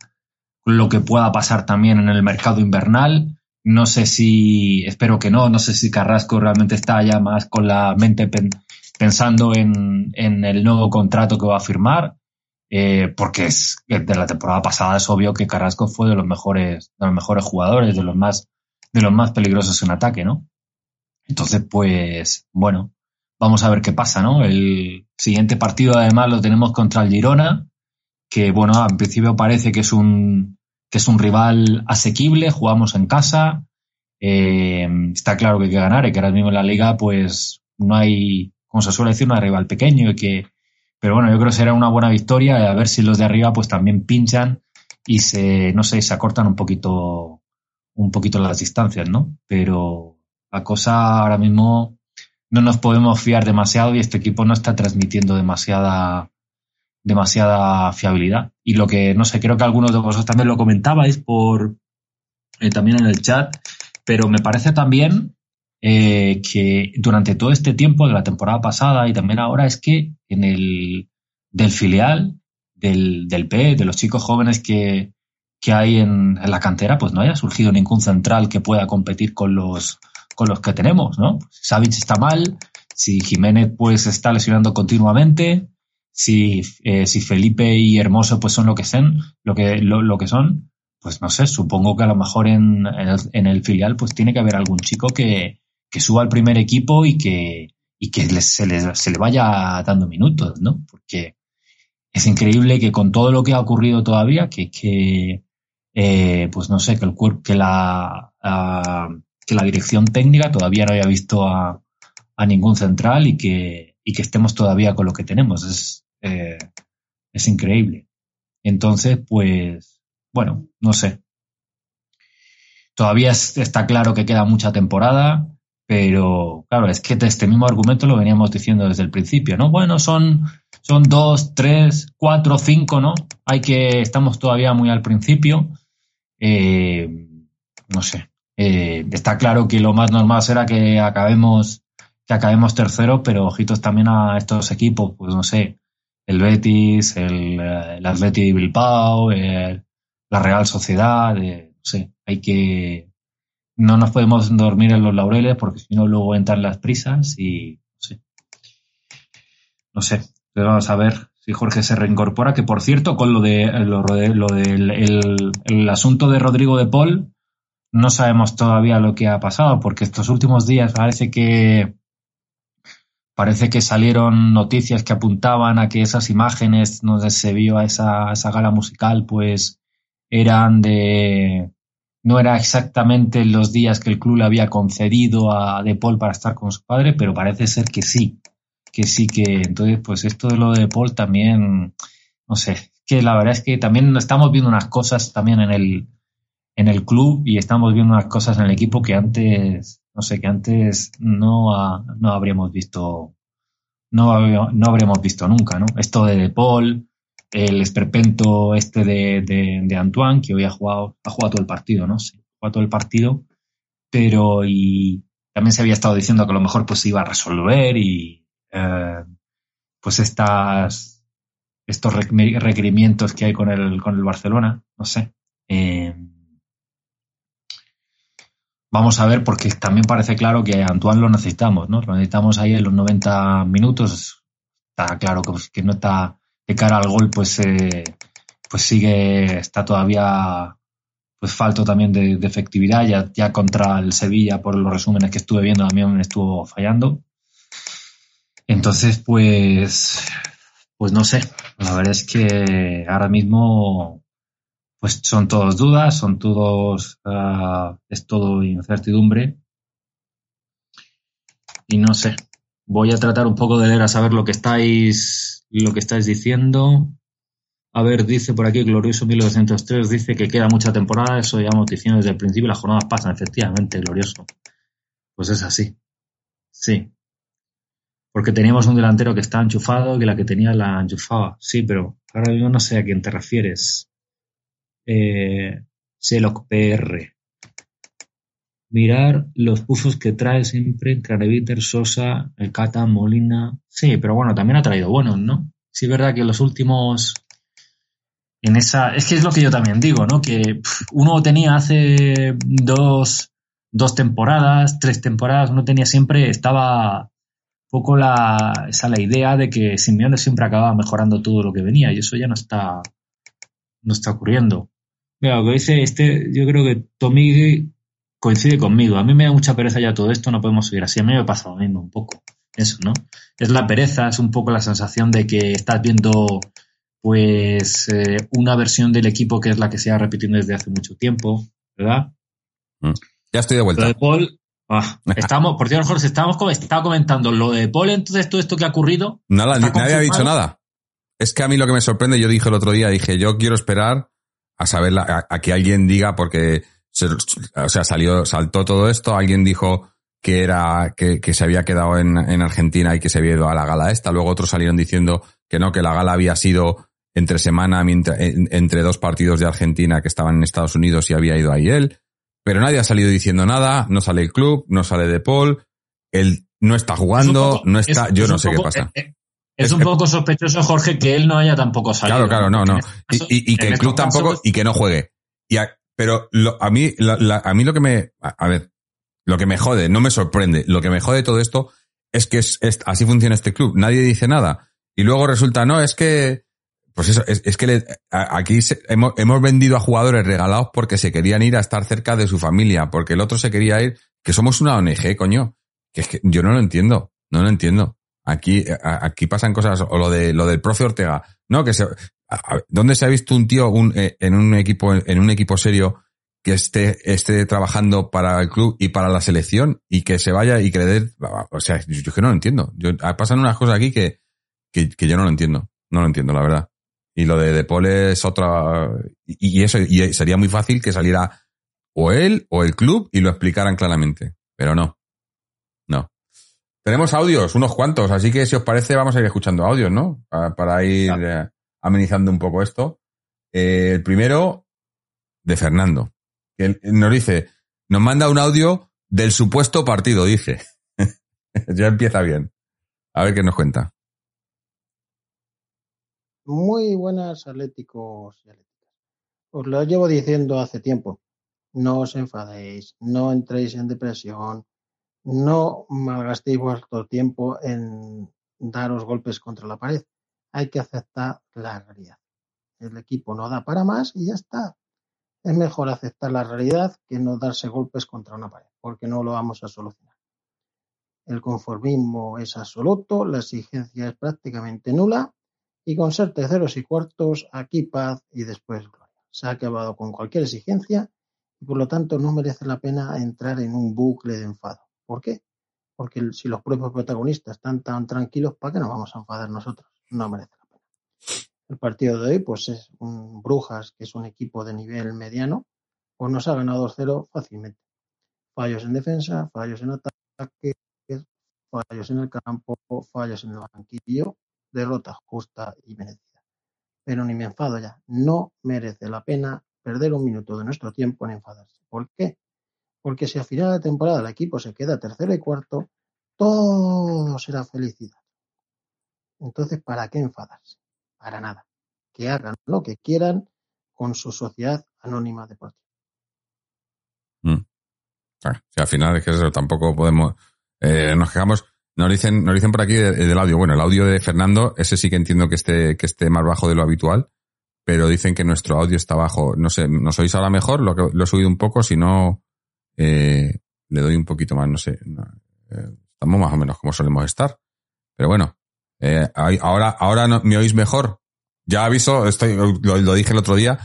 lo que pueda pasar también en el mercado invernal. No sé si, espero que no, no sé si Carrasco realmente está ya más con la mente pensando en, el nuevo contrato que va a firmar, eh, porque es de la temporada pasada es obvio que Carrasco fue de los mejores, de los mejores jugadores, de los más, de los más peligrosos en ataque, ¿no? Entonces, pues, bueno, Vamos a ver qué pasa, ¿no? El siguiente partido además lo tenemos contra el Girona, que bueno, en principio parece que es un, que es un rival asequible, jugamos en casa, eh, está claro que hay que ganar y que ahora mismo en la liga pues no hay, como se suele decir, hay rival pequeño y que, pero bueno, yo creo que será una buena victoria, a ver si los de arriba pues también pinchan y se, no sé, se acortan un poquito, un poquito las distancias, ¿no? Pero la cosa ahora mismo no nos podemos fiar demasiado y este equipo no está transmitiendo demasiada demasiada fiabilidad. Y lo que, no sé, creo que algunos de vosotros también lo comentabais por eh, también en el chat, pero me parece también eh, que durante todo este tiempo de la temporada pasada y también ahora es que en el del filial, del, del P, de los chicos jóvenes que, que hay en, en, la cantera, pues no haya surgido ningún central que pueda competir con los, con los que tenemos, ¿no? Savic está mal, si Jiménez pues está lesionando continuamente, si, eh, si Felipe y Hermoso pues son lo que son, lo que, lo, que son, pues no sé, supongo que a lo mejor en, en, el, filial pues tiene que haber algún chico que, que suba al primer equipo y que, y que se, le, se le vaya dando minutos, ¿no? Porque es increíble que con todo lo que ha ocurrido todavía, que, que eh, pues no sé, que el cuerpo, que la, que la dirección técnica todavía no haya visto a, ningún central y que, que estemos todavía con lo que tenemos. Es, eh, es increíble. Entonces, pues, bueno, no sé. Todavía está claro que queda mucha temporada, pero claro, es que este mismo argumento lo veníamos diciendo desde el principio, ¿no? Bueno, son, son dos, tres, cuatro, cinco, ¿no? Hay que, estamos todavía muy al principio. Eh, no sé, eh, está claro que lo más normal será que acabemos, que acabemos tercero, pero ojitos también a estos equipos, pues no sé, el Betis, el, el Atleti Bilbao, la Real Sociedad, eh, no sé, hay que, no nos podemos dormir en los laureles porque si no luego entran las prisas y no sé. No sé, pero vamos a ver si Jorge se reincorpora, que por cierto, con lo de lo, lo del el, asunto de Rodrigo de Paul, no sabemos todavía lo que ha pasado, porque estos últimos días parece que parece que salieron noticias que apuntaban a que esas imágenes donde se vio a esa, esa gala musical, pues eran de no era exactamente los días que el club le había concedido a De Paul para estar con su padre, pero parece ser que sí, que sí que entonces pues esto de lo de Paul también no sé, que la verdad es que también estamos viendo unas cosas también en el en el club y estamos viendo unas cosas en el equipo que antes, no sé, que antes no, no habríamos visto, no, no habríamos visto nunca, ¿no? Esto de De Paul, el esperpento este de, de, Antoine, que hoy ha jugado, ha jugado todo el partido, ¿no? Sí, jugado todo el partido, pero y también se había estado diciendo que a lo mejor pues se iba a resolver y eh, pues estas estos requerimientos que hay con el, con el Barcelona, no sé. Eh, vamos a ver, porque también parece claro que Antoine lo necesitamos, ¿no? Lo necesitamos ahí en los 90 minutos. Está claro que, pues, que no está de cara al gol, pues, eh, pues sigue, está todavía pues falto también de, efectividad. Ya, ya contra el Sevilla, por los resúmenes que estuve viendo, también estuvo fallando. Entonces, pues, pues no sé. La verdad es que ahora mismo, pues son todos dudas, son todos, uh, es todo incertidumbre. Y no sé. Voy a tratar un poco de leer a saber lo que estáis, lo que estáis diciendo. A ver, dice por aquí Glorioso 1903, dice que queda mucha temporada, eso ya dicho desde el principio, las jornadas pasan, efectivamente, Glorioso. Pues es así. Sí. Porque teníamos un delantero que estaba enchufado que la que tenía la enchufaba. Sí, pero ahora yo no sé a quién te refieres. Eh, Seloc PR. Mirar los pufos que trae siempre Craneviter, Sosa, el Cata, Molina. Sí, pero bueno, también ha traído buenos, ¿no? Sí, es verdad que los últimos en esa. Es que es lo que yo también digo, ¿no? Que uno tenía hace dos, dos temporadas, tres temporadas, uno tenía siempre, estaba poco la, esa la idea de que Simeone siempre acababa mejorando todo lo que venía y eso ya no está, no está ocurriendo. Mira, lo que dice este, yo creo que Tommy coincide conmigo. A mí me da mucha pereza ya todo esto, no podemos seguir así. A mí me pasa lo mismo un poco. Eso, ¿no? Es la pereza, es un poco la sensación de que estás viendo pues eh, una versión del equipo que es la que se ha repitiendo desde hace mucho tiempo, ¿verdad? Mm. Ya estoy de vuelta. Lo de Paul, ah, [LAUGHS] estamos, por cierto, Jorge, estamos, estaba comentando lo de Paul, entonces todo esto que ha ocurrido. Nada, nadie ha dicho nada. Es que a mí lo que me sorprende, yo dije el otro día, dije, yo quiero esperar a saber, a, que alguien diga, porque, o sea, salió, saltó todo esto, alguien dijo que era, que, que se había quedado en, en Argentina y que se había ido a la gala esta, luego otros salieron diciendo que no, que la gala había sido entre semana, entre dos partidos de Argentina que estaban en Estados Unidos y había ido ahí él. Pero nadie ha salido diciendo nada, no sale el club, no sale De Paul, él no está jugando, no está, yo no sé qué pasa. Eh, eh, es, un poco sospechoso, Jorge, que él no haya tampoco salido. Claro, claro, no, no. Y, que el club tampoco, y que no juegue. Y pero a mí, a mí lo que me, a, ver, lo que me jode, no me sorprende, lo que me jode todo esto es que es, así funciona este club. Nadie dice nada. Y luego resulta, no, es que pues eso, es, que aquí hemos, vendido a jugadores regalados porque se querían ir a estar cerca de su familia, porque el otro se quería ir, que somos una ONG, coño. Que es que yo no lo entiendo, no lo entiendo. Aquí, aquí pasan cosas, o lo de lo del profe Ortega, no, que se, ¿dónde se ha visto un tío eh, en un equipo, en un equipo serio que esté, esté trabajando para el club y para la selección y que se vaya y que le dé, o sea, yo, yo que no lo entiendo. Yo, pasan unas cosas aquí que, que, que yo no lo entiendo, no lo entiendo, la verdad. Y lo de De es otra. Y, eso, y sería muy fácil que saliera o él o el club y lo explicaran claramente. Pero no. No. Tenemos audios, unos cuantos, así que si os parece, vamos a ir escuchando audios, ¿no? Para, ir eh, amenizando un poco esto. Eh, el primero, de Fernando, que nos dice, nos manda un audio del supuesto partido, dice. [LAUGHS] ya empieza bien. A ver qué nos cuenta. Muy buenas atléticos y. Os lo llevo diciendo hace tiempo. No os enfadéis, no entréis en depresión, no malgastéis vuestro tiempo en daros golpes contra la pared. Hay que aceptar la realidad. El equipo no da para más y ya está. Es mejor aceptar la realidad que no darse golpes contra una pared, porque no lo vamos a solucionar. El conformismo es absoluto, la exigencia es prácticamente nula y con ser terceros y cuartos, aquí paz y después gloria. Se ha acabado con cualquier exigencia y por lo tanto no merece la pena entrar en un bucle de enfado. ¿Por qué? Porque si los propios protagonistas están tan tranquilos, ¿para qué nos vamos a enfadar nosotros? No merece la pena. El partido de hoy, pues es un Brujas, que es un equipo de nivel mediano, pues nos ha ganado 2-0 fácilmente. Fallos en defensa, fallos en ataque, fallos en el campo, fallos en el banquillo derrota justa y merecida. Pero ni me enfado ya. No merece la pena perder un minuto de nuestro tiempo en enfadarse. ¿Por qué? Porque si a final de temporada el equipo se queda tercero y cuarto, todo será felicidad. Entonces, ¿para qué enfadarse? Para nada. Que hagan lo que quieran con su sociedad anónima deportiva. Mm. Ah, al final es que eso tampoco podemos. Eh, nos quejamos nos dicen, nos dicen por aquí del audio. Bueno, el audio de Fernando, ese sí que entiendo que esté, que esté más bajo de lo habitual, pero dicen que nuestro audio está bajo. No sé, ¿nos oís ahora mejor? Lo, que- lo he subido un poco, si no, eh, le doy un poquito más, no sé. no, eh, estamos más o menos como solemos estar. Pero bueno, eh, ahora, ahora no- me oís mejor. Ya aviso, estoy, lo, lo dije el otro día,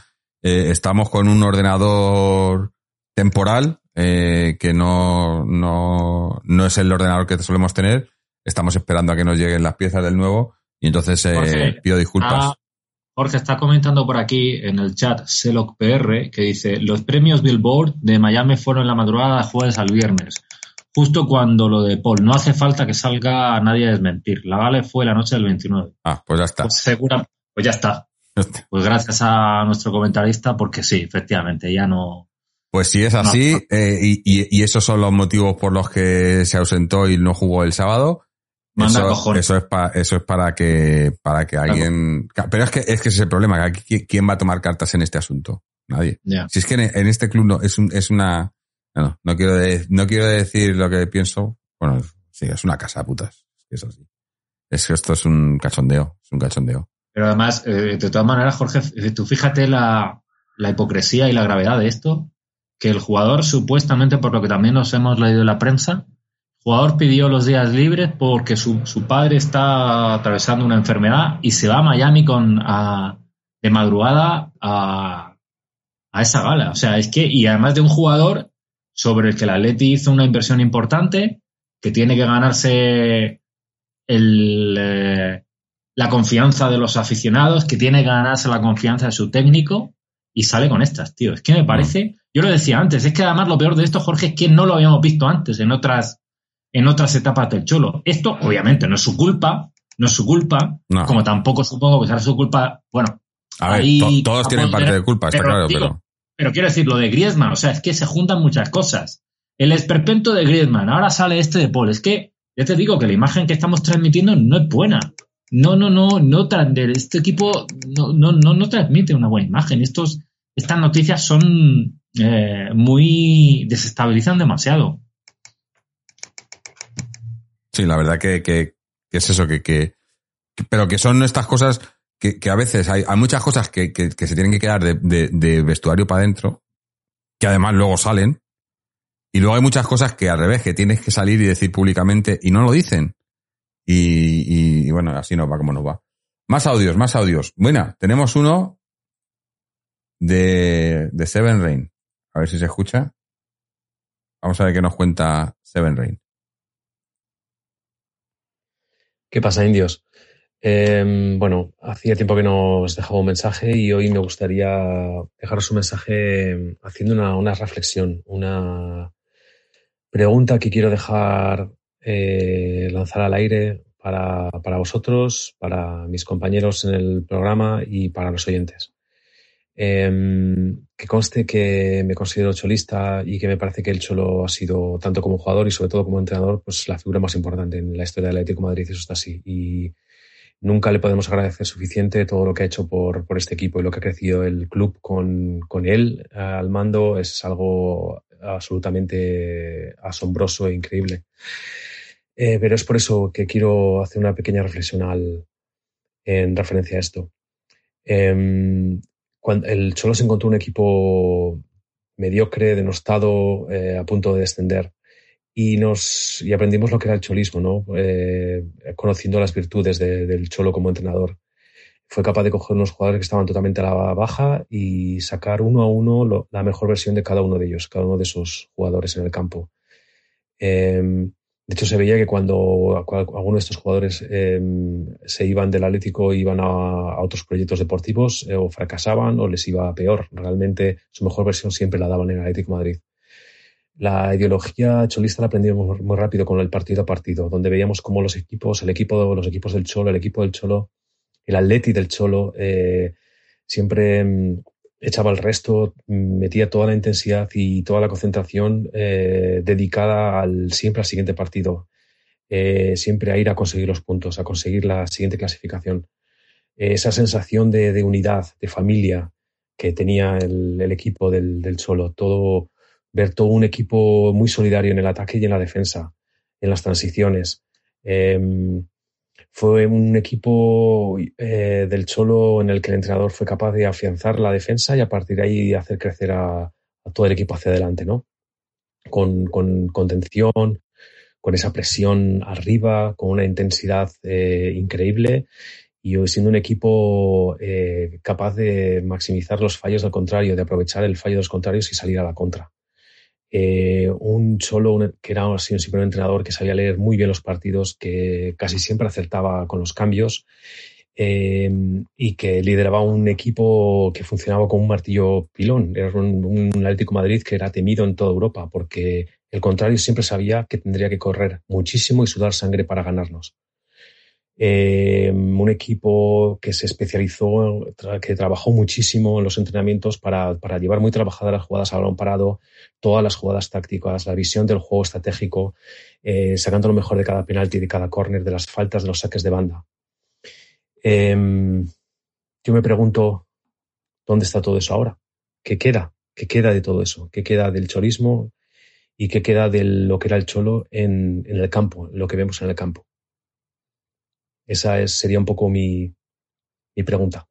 eh, estamos con un ordenador temporal eh, que no, no, no es el ordenador que solemos tener. Estamos esperando a que nos lleguen las piezas del nuevo y entonces eh, Jorge, pido disculpas. Ah, Jorge está comentando por aquí en el chat Seloc PR que dice los premios Billboard de Miami fueron la madrugada de jueves al viernes, justo cuando lo de Paul. No hace falta que salga nadie a desmentir. La gala fue la noche del 29. Ah, pues ya está. Pues segura, pues ya está. [LAUGHS] Pues gracias a nuestro comentarista porque sí, efectivamente, ya no. Pues si es así, No. eh, y, y- y esos son los motivos por los que se ausentó y no jugó el sábado, Manda eso, cojones. eso es pa- eso es para que para que alguien pero es que es que ese es el problema quién va a tomar cartas en este asunto nadie si es que en, en este club no es un, es una no, no quiero no quiero decir lo que pienso. Bueno sí es una casa putas. Es que esto es un cachondeo es un cachondeo. Pero además, eh, de todas maneras, Jorge, eh, tú fíjate la, la hipocresía y la gravedad de esto, que el jugador supuestamente, por lo que también nos hemos leído en la prensa, el jugador pidió los días libres porque su, su padre está atravesando una enfermedad y se va a Miami con, a- de madrugada a, a esa gala. O sea, es que, y además de un jugador sobre el que el Atleti hizo una inversión importante, que tiene que ganarse el, eh, la confianza de los aficionados, que tiene que ganarse la confianza de su técnico y sale con estas, tío. Es que me parece, yo lo decía antes, es que además lo peor de esto, Jorge, es que no lo habíamos visto antes en otras, en otras etapas del Cholo. Esto, obviamente, no es su culpa, no es su culpa, No. como tampoco supongo que será su culpa, bueno, a ver Ahí to- todos tienen parte de culpa está pero claro pero pero quiero decir, lo de Griezmann, o sea, es que se juntan muchas cosas. El esperpento de Griezmann, ahora sale este de Paul. Es que, ya te digo que la imagen que estamos transmitiendo no es buena. No, no, no, no, este equipo no, no, no, no transmite una buena imagen. Estos, estas noticias son eh, muy, desestabilizan demasiado. Sí, la verdad que, es eso, que- pero que son estas cosas que, a veces hay, muchas cosas que, que, se tienen que quedar de, vestuario para adentro, que además luego salen, y luego hay muchas cosas que al revés, que tienes que salir y decir públicamente y no lo dicen. Y, y, bueno, así nos va como nos va. Más audios, más audios. Bueno, tenemos uno de, de Seven Rain. A ver si se escucha. Vamos a ver qué nos cuenta Seven Rain. ¿Qué pasa, indios? Eh, bueno, hacía tiempo que nos dejaba un mensaje y hoy me gustaría dejaros un mensaje haciendo una, una reflexión, una pregunta que quiero dejar eh, lanzar al aire para, para vosotros, para mis compañeros en el programa y para los oyentes. Eh, que conste que me considero cholista y que me parece que el Cholo ha sido, tanto como jugador y sobre todo como entrenador, pues la figura más importante en la historia del Atlético Madrid. Eso está así. Y nunca le podemos agradecer suficiente todo lo que ha hecho por, por este equipo y lo que ha crecido el club con, con él eh, al mando. Es algo absolutamente asombroso e increíble. Eh, pero es por eso que quiero hacer una pequeña reflexión al, en referencia a esto. Eh, cuando el Cholo se encontró un equipo mediocre, denostado, eh, a punto de descender. Y, nos, y aprendimos lo que era el cholismo, ¿no? Eh, conociendo las virtudes de, del Cholo como entrenador. Fue capaz de coger unos jugadores que estaban totalmente a la baja y sacar uno a uno la mejor versión de cada uno de ellos, cada uno de esos jugadores en el campo. Eh, de hecho, se veía que cuando algunos de estos jugadores eh, se iban del Atlético, iban a, otros proyectos deportivos eh, o fracasaban o les iba peor. Realmente su mejor versión siempre la daban en el Atlético Madrid. La ideología cholista la aprendimos muy rápido con el partido a partido, donde veíamos cómo los equipos, el equipo, los equipos del Cholo, el equipo del Cholo, el Atleti del Cholo, eh, siempre mm, echaba el resto, metía toda la intensidad y toda la concentración eh, dedicada al siempre al siguiente partido, eh, siempre a ir a conseguir los puntos, a conseguir la siguiente clasificación. Esa sensación de, de, unidad, de familia que tenía el, el equipo del, del, Cholo, todo, ver todo un equipo muy solidario en el ataque y en la defensa, en las transiciones. Fue un equipo eh, del Cholo en el que el entrenador fue capaz de afianzar la defensa y a partir de ahí hacer crecer a, todo el equipo hacia adelante, ¿no? Con, con contención, con esa presión arriba, con una intensidad eh, increíble y siendo un equipo eh, capaz de maximizar los fallos del contrario, de aprovechar el fallo de los contrarios y salir a la contra. Eh, un solo que era así, un entrenador que sabía leer muy bien los partidos, que casi siempre acertaba con los cambios em, y que lideraba un equipo que funcionaba como un martillo pilón. Era un, un Atlético Madrid que era temido en toda Europa porque el contrario siempre sabía que tendría que correr muchísimo y sudar sangre para ganarnos. Em, un equipo que se especializó, que trabajó muchísimo en los entrenamientos para, para, llevar muy trabajadas las jugadas a balón parado, todas las jugadas tácticas, la visión del juego estratégico, eh, sacando lo mejor de cada penalti, de cada córner, de las faltas, de los saques de banda. Em, yo me pregunto, ¿dónde está todo eso ahora? ¿Qué queda? ¿Qué queda de todo eso? ¿Qué queda del chorismo? ¿Y qué queda de lo que era el cholo en, en el campo, lo que vemos en el campo? Esa es, sería un poco mi, mi pregunta.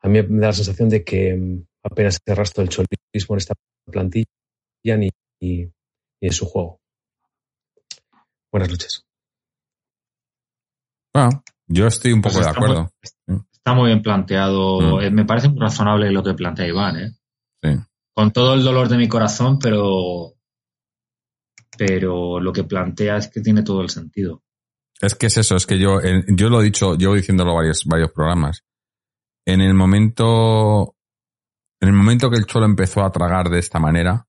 A mí me da la sensación de que mm, apenas se rastro el cholismo en esta plantilla ni, ni, en su juego. Buenas noches. Bueno, yo estoy un poco Pues de acuerdo. muy- está muy bien planteado. Mm. Eh, Me parece muy razonable lo que plantea Iván, ¿eh? Sí. Con todo el dolor de mi corazón, pero. Pero lo que plantea es que tiene todo el sentido. Es que es eso, es que yo, yo lo he dicho, llevo diciéndolo varios, varios programas. En el momento, en el momento que el Cholo empezó a tragar de esta manera,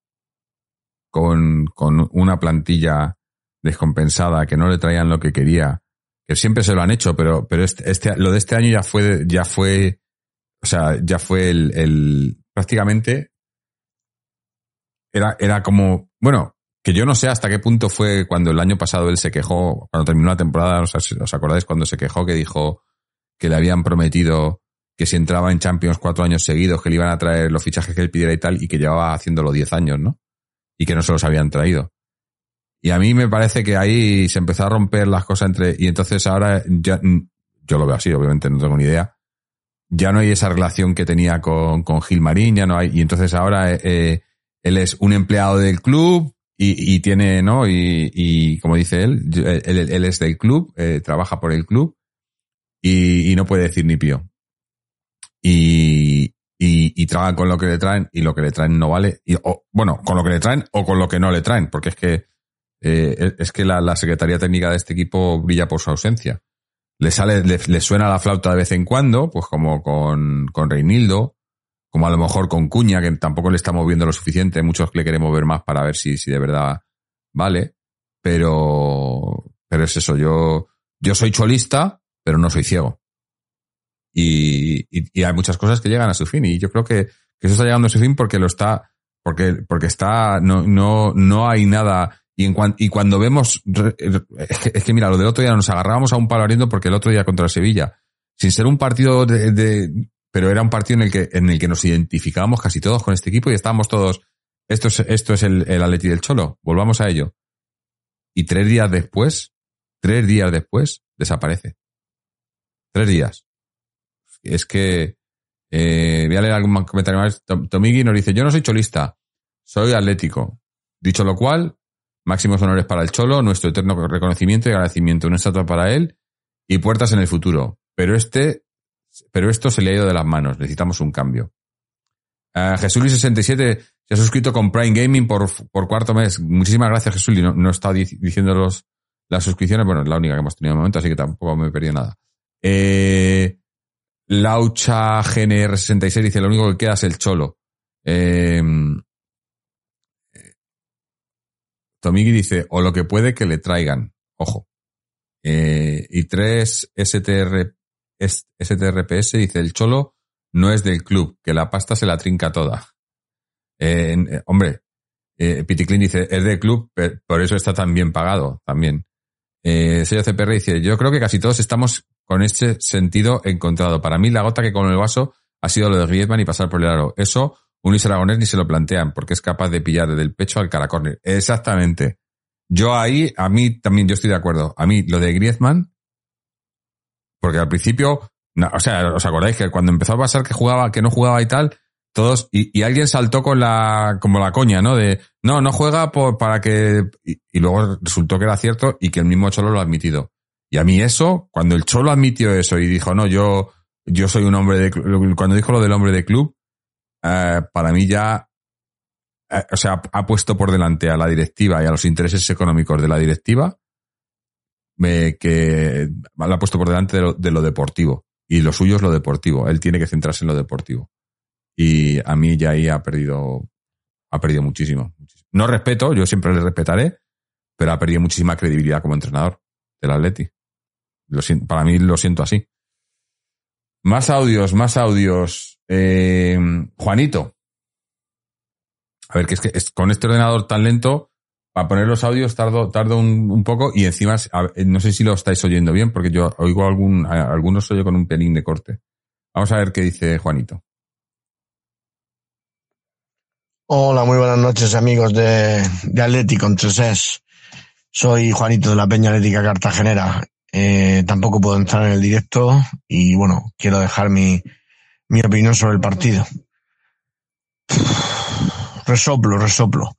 con, con una plantilla descompensada, que no le traían lo que quería, que siempre se lo han hecho, pero, pero este, este, lo de este año ya fue, ya fue, o sea, ya fue el, el prácticamente, era, era como, bueno, que yo no sé hasta qué punto fue cuando el año pasado él se quejó, cuando terminó la temporada, ¿os, acordáis cuando se quejó que dijo que le habían prometido que si entraba en Champions cuatro años seguidos, que le iban a traer los fichajes que él pidiera y tal, y que llevaba haciéndolo diez años, ¿no? Y que no se los habían traído. Y a mí me parece que ahí se empezó a romper las cosas entre, y entonces ahora ya, yo lo veo así, obviamente no tengo ni idea, ya no hay esa relación que tenía con, con Gil Marín, ya no hay, y entonces ahora eh, eh, él es un empleado del club y, y tiene, ¿no? Y, y como dice él, yo- él, él- él es del club, eh, trabaja por el club y, y no puede decir ni pío. Y, y, trabaja con lo que le traen y lo que le traen no vale. Y, o, bueno, con lo que le traen o con lo que no le traen, porque es que eh, es que la, la Secretaría Técnica de este equipo brilla por su ausencia. Le sale, le, le suena la flauta de vez en cuando, pues como con, con Reinildo, como a lo mejor con Cuña, que tampoco le está moviendo lo suficiente, muchos le queremos ver más para ver si, si de verdad vale, pero, pero es eso, yo, yo soy cholista, pero no soy ciego. Y, y, hay muchas cosas que llegan a su fin, y yo creo que, que eso está llegando a su fin porque lo está, porque, porque está, no, no, no hay nada, y, en cuan- y cuando vemos, es que, mira, lo del otro día nos agarrábamos a un palo abriendo porque el otro día contra Sevilla, sin ser un partido de, de- pero era un partido en el que, en el que nos identificábamos casi todos con este equipo y estábamos todos, esto es, esto es el, el Atleti del Cholo, volvamos a ello. Y tres días después, tres días después, desaparece. Tres días. Es que, eh, voy a leer algún comentario más. Tom- Tomigui nos dice, yo no soy cholista, soy atlético. Dicho lo cual, máximos honores para el Cholo, nuestro eterno reconocimiento y agradecimiento, una estatua para él y puertas en el futuro. Pero este, pero esto se le ha ido de las manos, necesitamos un cambio. Ah, Jesuli 67 se ha suscrito con Prime Gaming por, por cuarto mes. Muchísimas gracias, Jesuli. No, no está di- diciendo los, las suscripciones, bueno, es la única que hemos tenido de momento, así que tampoco me he perdido nada. Eh, Laucha GNR66 dice, lo único que queda es el cholo. Eh, Tomigi dice, o lo que puede que le traigan. Ojo. Eh, y 3 STR, STRPS dice, el cholo no es del club, que la pasta se la trinca toda. Eh, eh, hombre, eh, Piticlin dice, es del club, por eso está tan bien pagado también. Eh, sello CPR dice, yo creo que casi todos estamos con este sentido encontrado. Para mí, la gota que con el vaso ha sido lo de Griezmann y pasar por el aro. Eso, un Luis Aragonés ni se lo plantean, porque es capaz de pillar desde el pecho al cara. Exactamente. Yo ahí, a mí también, yo estoy de acuerdo. A mí lo de Griezmann, porque al principio, o sea, os acordáis que cuando empezó a pasar que jugaba, que no jugaba y tal, todos, y, alguien saltó con la, como la coña, ¿no? De, no, no juega por, para que, y, y luego resultó que era cierto y que el mismo Cholo lo ha admitido. Y a mí eso, cuando el Cholo admitió eso y dijo, no, yo, yo soy un hombre de club, cuando dijo lo del hombre de club, eh, para mí ya, eh, o sea, ha puesto por delante a la directiva y a los intereses económicos de la directiva, que la ha puesto por delante de lo, de lo deportivo. Y lo suyo es lo deportivo. Él tiene que centrarse en lo deportivo. Y a mí ya ahí ha perdido, ha perdido muchísimo. No respeto, yo siempre le respetaré, pero ha perdido muchísima credibilidad como entrenador del Atleti. Para mí lo siento así. Más audios, más audios. Eh, Juanito. A ver, que es que es- con este ordenador tan lento, para poner los audios tardo, tardo un, poco y encima, no sé si lo estáis oyendo bien, porque yo oigo algún, a- algunos oye con un pelín de corte. Vamos a ver qué dice Juanito. Hola, muy buenas noches amigos de, de Atlético entre ses. Soy Juanito de la Peña Atlética Cartagenera. Eh, tampoco puedo entrar en el directo y bueno, quiero dejar mi, mi opinión sobre el partido. Resoplo, resoplo.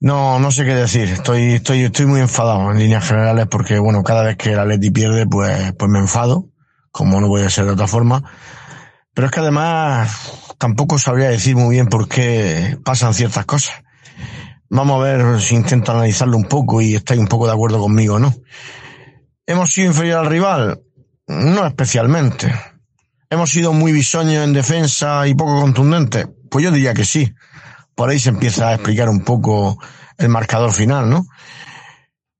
No, no sé qué decir. Estoy, estoy, estoy muy enfadado en líneas generales porque bueno, cada vez que el Atleti pierde, pues, pues me enfado, como no puede ser de otra forma. Pero es que además tampoco sabría decir muy bien por qué pasan ciertas cosas. Vamos a ver si intento analizarlo un poco y estáis un poco de acuerdo conmigo o no. ¿Hemos sido inferior al rival? No especialmente. ¿Hemos sido muy bisoños en defensa y poco contundentes? Pues yo diría que sí. Por ahí se empieza a explicar un poco el marcador final, ¿no?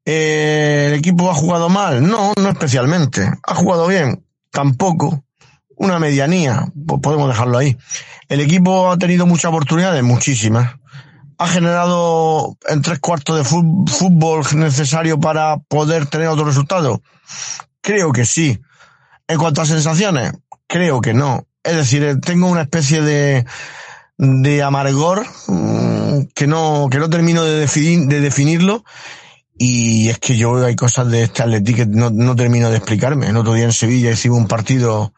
Eh, ¿El equipo ha jugado mal? No, no especialmente. ¿Ha jugado bien? Tampoco una medianía, pues podemos dejarlo ahí. El equipo ha tenido muchas oportunidades, muchísimas. Ha generado en tres cuartos de fútbol necesario para poder tener otro resultado. Creo que sí. En cuanto a sensaciones, creo que no. Es decir, eh, tengo una especie de, de amargor mm, que no, que no termino de, definir, de definirlo. Y es que yo hay cosas de este Atleti que no, no termino de explicarme. El otro día en Sevilla hicimos un partido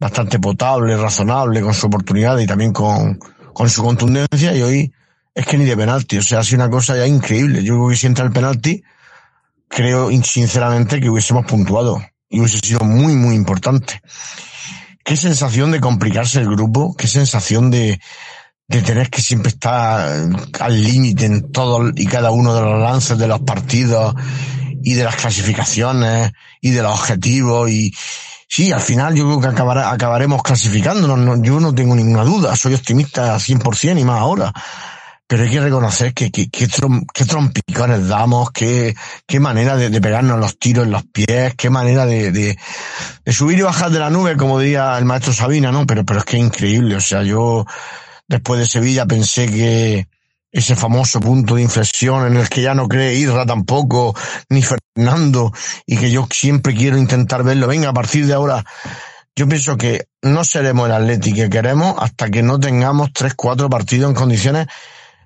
bastante potable, razonable, con su oportunidad y también con, con su contundencia, y hoy es que ni de penalti, o sea, ha sido una cosa ya increíble. Yo creo que si entra el penalti, creo sinceramente que hubiésemos puntuado y hubiese sido muy, muy importante. Qué sensación de complicarse el grupo, qué sensación de, de tener que siempre estar al límite en todo y cada uno de los lances de los partidos y de las clasificaciones y de los objetivos y, Sí, al final yo creo que acabará, acabaremos clasificándonos, no, yo no tengo ninguna duda, soy optimista 100% y más ahora. Pero hay que reconocer que, que, que, trom, que trompicones damos, qué, qué manera de, pegarnos los tiros en los pies, qué manera de, de, de, subir y bajar de la nube, como diría el maestro Sabina, ¿no? Pero, pero es que es increíble, o sea, yo después de Sevilla pensé que, ese famoso punto de inflexión en el que ya no cree Irra tampoco, ni Fernando, y que yo siempre quiero intentar verlo. Venga, a partir de ahora, yo pienso que no seremos el Atleti que queremos hasta que no tengamos tres, cuatro partidos en condiciones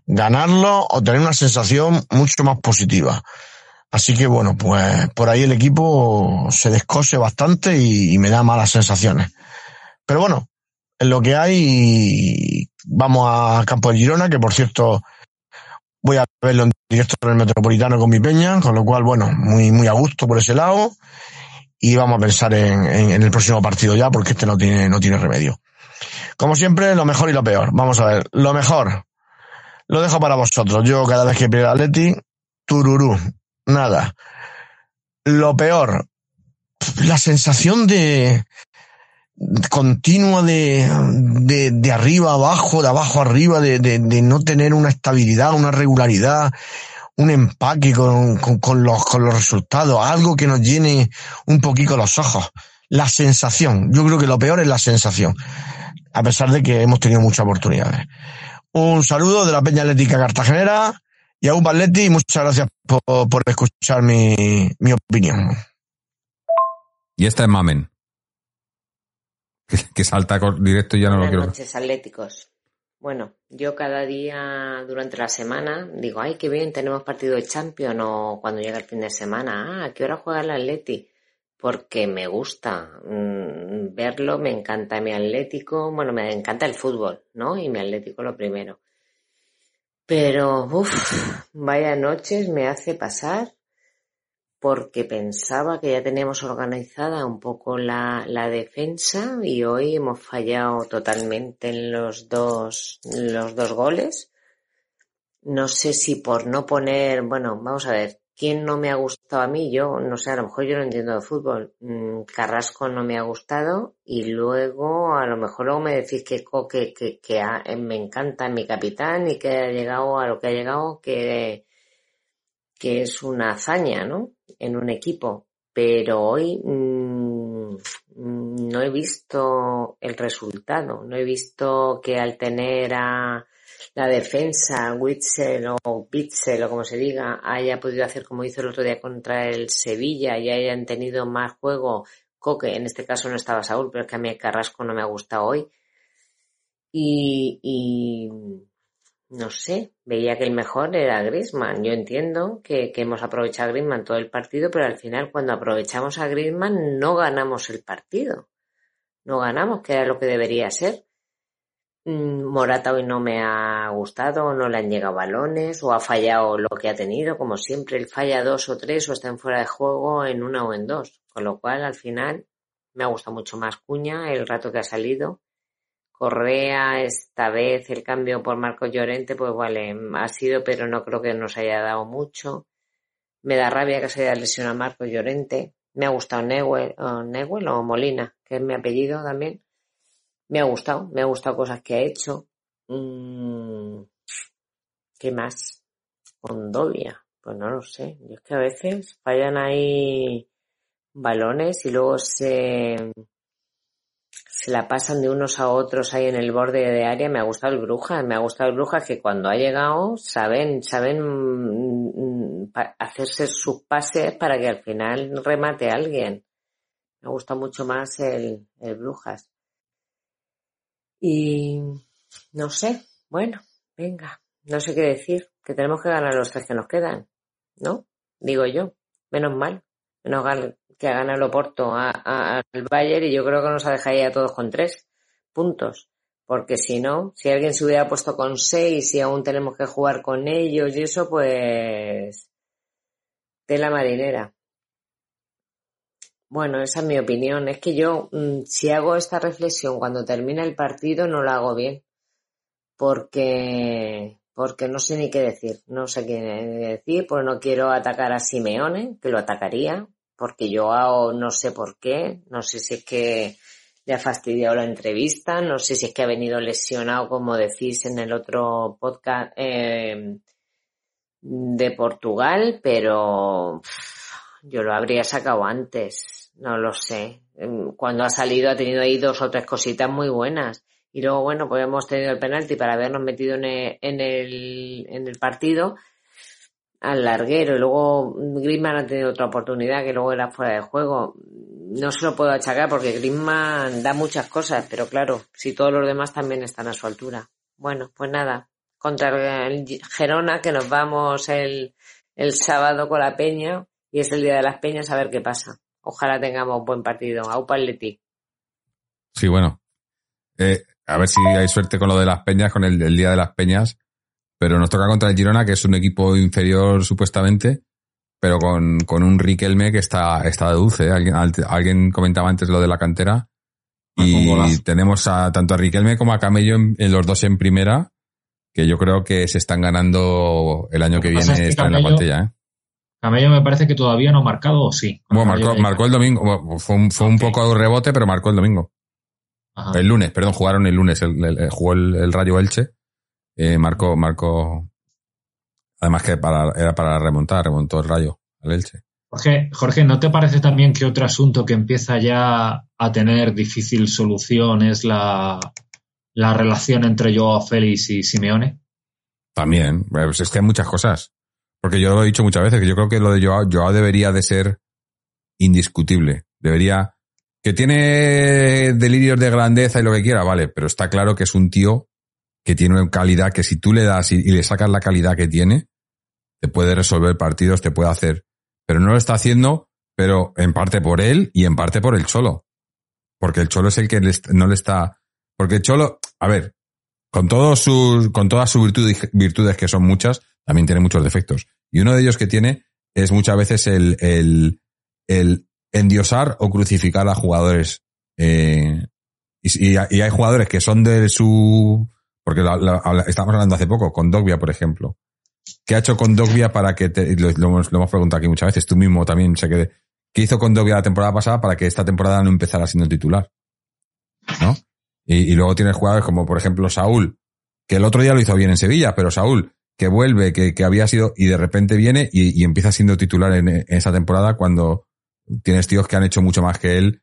ganarlo o tener una sensación mucho más positiva. Así que bueno, pues por ahí el equipo se descose bastante y, y me da malas sensaciones. Pero bueno, en lo que hay, vamos a Campo de Girona, que por cierto, voy a verlo en directo en el Metropolitano con mi peña, con lo cual, bueno, muy, muy a gusto por ese lado. Y vamos a pensar en, en, el próximo partido ya, porque este no tiene, no tiene remedio. Como siempre, lo mejor y lo peor. Vamos a ver, lo mejor. Lo dejo para vosotros. Yo cada vez que pierdo Atleti, tururú, nada. Lo peor, la sensación de, continua de, de, de, arriba abajo, de abajo arriba, de, de, de, no tener una estabilidad, una regularidad, un empaque con, con, con, los, con los resultados, algo que nos llene un poquito los ojos. La sensación, yo creo que lo peor es la sensación, a pesar de que hemos tenido muchas oportunidades. Un saludo de la Peña Atlética Cartagenera y a y muchas gracias por, por escuchar mi, mi opinión. Y esta es Mamen que, que salta directo y ya no Buenas lo quiero. noches, atléticos. Bueno, yo cada día durante la semana digo, ay, qué bien, tenemos partido de Champions o cuando llega el fin de semana, ah, ¿a qué hora juega el Atleti? Porque me gusta mm, verlo, me encanta mi Atlético, bueno, me encanta el fútbol, ¿no? Y mi Atlético lo primero. Pero, uff, vaya noches me hace pasar porque pensaba que ya teníamos organizada un poco la, la, defensa y hoy hemos fallado totalmente en los dos, los dos goles. No sé si por no poner, bueno, vamos a ver, ¿quién no me ha gustado a mí? Yo, no sé, a lo mejor yo no entiendo de fútbol. Mm, Carrasco no me ha gustado y luego, a lo mejor luego me decís que, que, que, que me encanta mi capitán y que ha llegado a lo que ha llegado, que, que es una hazaña, ¿no? En un equipo. Pero hoy mmm, no he visto el resultado. No he visto que al tener a la defensa, Witzel o Bitzel o como se diga, haya podido hacer como hizo el otro día contra el Sevilla y hayan tenido más juego. Coque, en este caso no estaba Saúl, pero es que a mí Carrasco no me ha gustado hoy. Y, y no sé, veía que el mejor era Griezmann. Yo entiendo que, hemos aprovechado a Griezmann todo el partido, pero al final cuando aprovechamos a Griezmann no ganamos el partido. No ganamos, que era lo que debería ser. Mm, Morata hoy no me ha gustado, no le han llegado balones, o ha fallado lo que ha tenido, como siempre, él falla dos o tres o está en fuera de juego en una o en dos. Con lo cual, al final, me ha gustado mucho más Cuña el rato que ha salido Correa, esta vez el cambio por Marco Llorente, pues vale, ha sido, pero no creo que nos haya dado mucho. Me da rabia que se haya lesionado Marco Llorente. Me ha gustado Neuel o, o Molina, que es mi apellido también. Me ha gustado, me ha gustado cosas que ha hecho. Mm, ¿Qué más? Ondovia, pues no lo sé. Yo es que a veces fallan ahí balones y luego se se la pasan de unos a otros ahí en el borde de área. Me ha gustado el Brujas, me ha gustado el Brujas que cuando ha llegado saben, saben mm, hacerse sus pases para que al final remate a alguien. Me gusta mucho más el, el Brujas. Y no sé, bueno, venga, no sé qué decir, que tenemos que ganar los tres que nos quedan, ¿no? Digo yo, menos mal, menos que ha ganado el Oporto al Bayern y yo creo que nos ha dejado ya a todos con tres puntos. Porque si no, si alguien se hubiera puesto con seis y aún tenemos que jugar con ellos y eso, pues de la marinera. Bueno, esa es mi opinión. Es que yo, mm, si hago esta reflexión cuando termina el partido, no la hago bien. Porque, porque no sé ni qué decir. No sé qué decir, pues no quiero atacar a Simeone, que lo atacaría, porque yo no sé por qué, no sé si es que le ha fastidiado la entrevista, no sé si es que ha venido lesionado, como decís en el otro podcast eh, de Portugal, pero yo lo habría sacado antes, no lo sé. Cuando ha salido ha tenido ahí dos o tres cositas muy buenas. Y luego, bueno, pues hemos tenido el penalti para habernos metido en en el, en el partido, al larguero y luego Griezmann ha tenido otra oportunidad que luego era fuera de juego. No se lo puedo achacar porque Griezmann da muchas cosas, pero claro, si todos los demás también están a su altura. Bueno, pues nada, contra el Gerona que nos vamos el, el sábado con la Peña y es el día de las Peñas a ver qué pasa. Ojalá tengamos buen partido. Aupa Leti. Sí, bueno. Eh, a ver si hay suerte con lo de las Peñas, con el día de las Peñas pero nos toca contra el Girona, que es un equipo inferior supuestamente, pero con, con un Riquelme que está, está de dulce. ¿eh? Alguien, alguien comentaba antes lo de la cantera. Y tenemos a, tanto a Riquelme como a Camello en, los dos en primera, que yo creo que se están ganando el año que, viene estar en la plantilla. ¿eh? Camello me parece que todavía no ha marcado, o sí. Bueno, marcó, marcó el domingo. Fue un, fue un poco de rebote, pero marcó el domingo. El lunes, perdón, jugaron el lunes. El, jugó el, Rayo Elche eh, marcó, marcó, además que para, era para remontar, remontó el rayo al Elche. Jorge, Jorge, ¿no te parece también que otro asunto que empieza ya a tener difícil solución es la, la relación entre Joao Félix y Simeone? También, pues es que hay muchas cosas. Porque yo lo he dicho muchas veces, que yo creo que lo de Joao, Joao debería de ser indiscutible. Debería, que tiene delirios de grandeza y lo que quiera, vale, pero está claro que es un tío que tiene calidad que si tú le das y, le sacas la calidad que tiene, te puede resolver partidos, te puede hacer. Pero no lo está haciendo, pero en parte por él y en parte por el Cholo. Porque el Cholo es el que no le está. Porque el Cholo, a ver, con todos sus, con todas sus virtudes, virtudes, que son muchas, también tiene muchos defectos. Y uno de ellos que tiene es muchas veces el, el, el endiosar o crucificar a jugadores. Eh, y hay jugadores que son de su. Porque la- la- habla- estábamos hablando hace poco, con Dogbia, por ejemplo. ¿Qué ha hecho con Dogbia para que te, lo, hemos, preguntado aquí muchas veces, tú mismo también sé que ¿qué hizo con Dogbia la temporada pasada para que esta temporada no empezara siendo titular? ¿No? Y, luego tienes jugadores como, por ejemplo, Saúl, que el otro día lo hizo bien en Sevilla, pero Saúl, que vuelve, que, que había sido, y de repente viene y, y empieza siendo titular en, en esa temporada cuando tienes tíos que han hecho mucho más que él.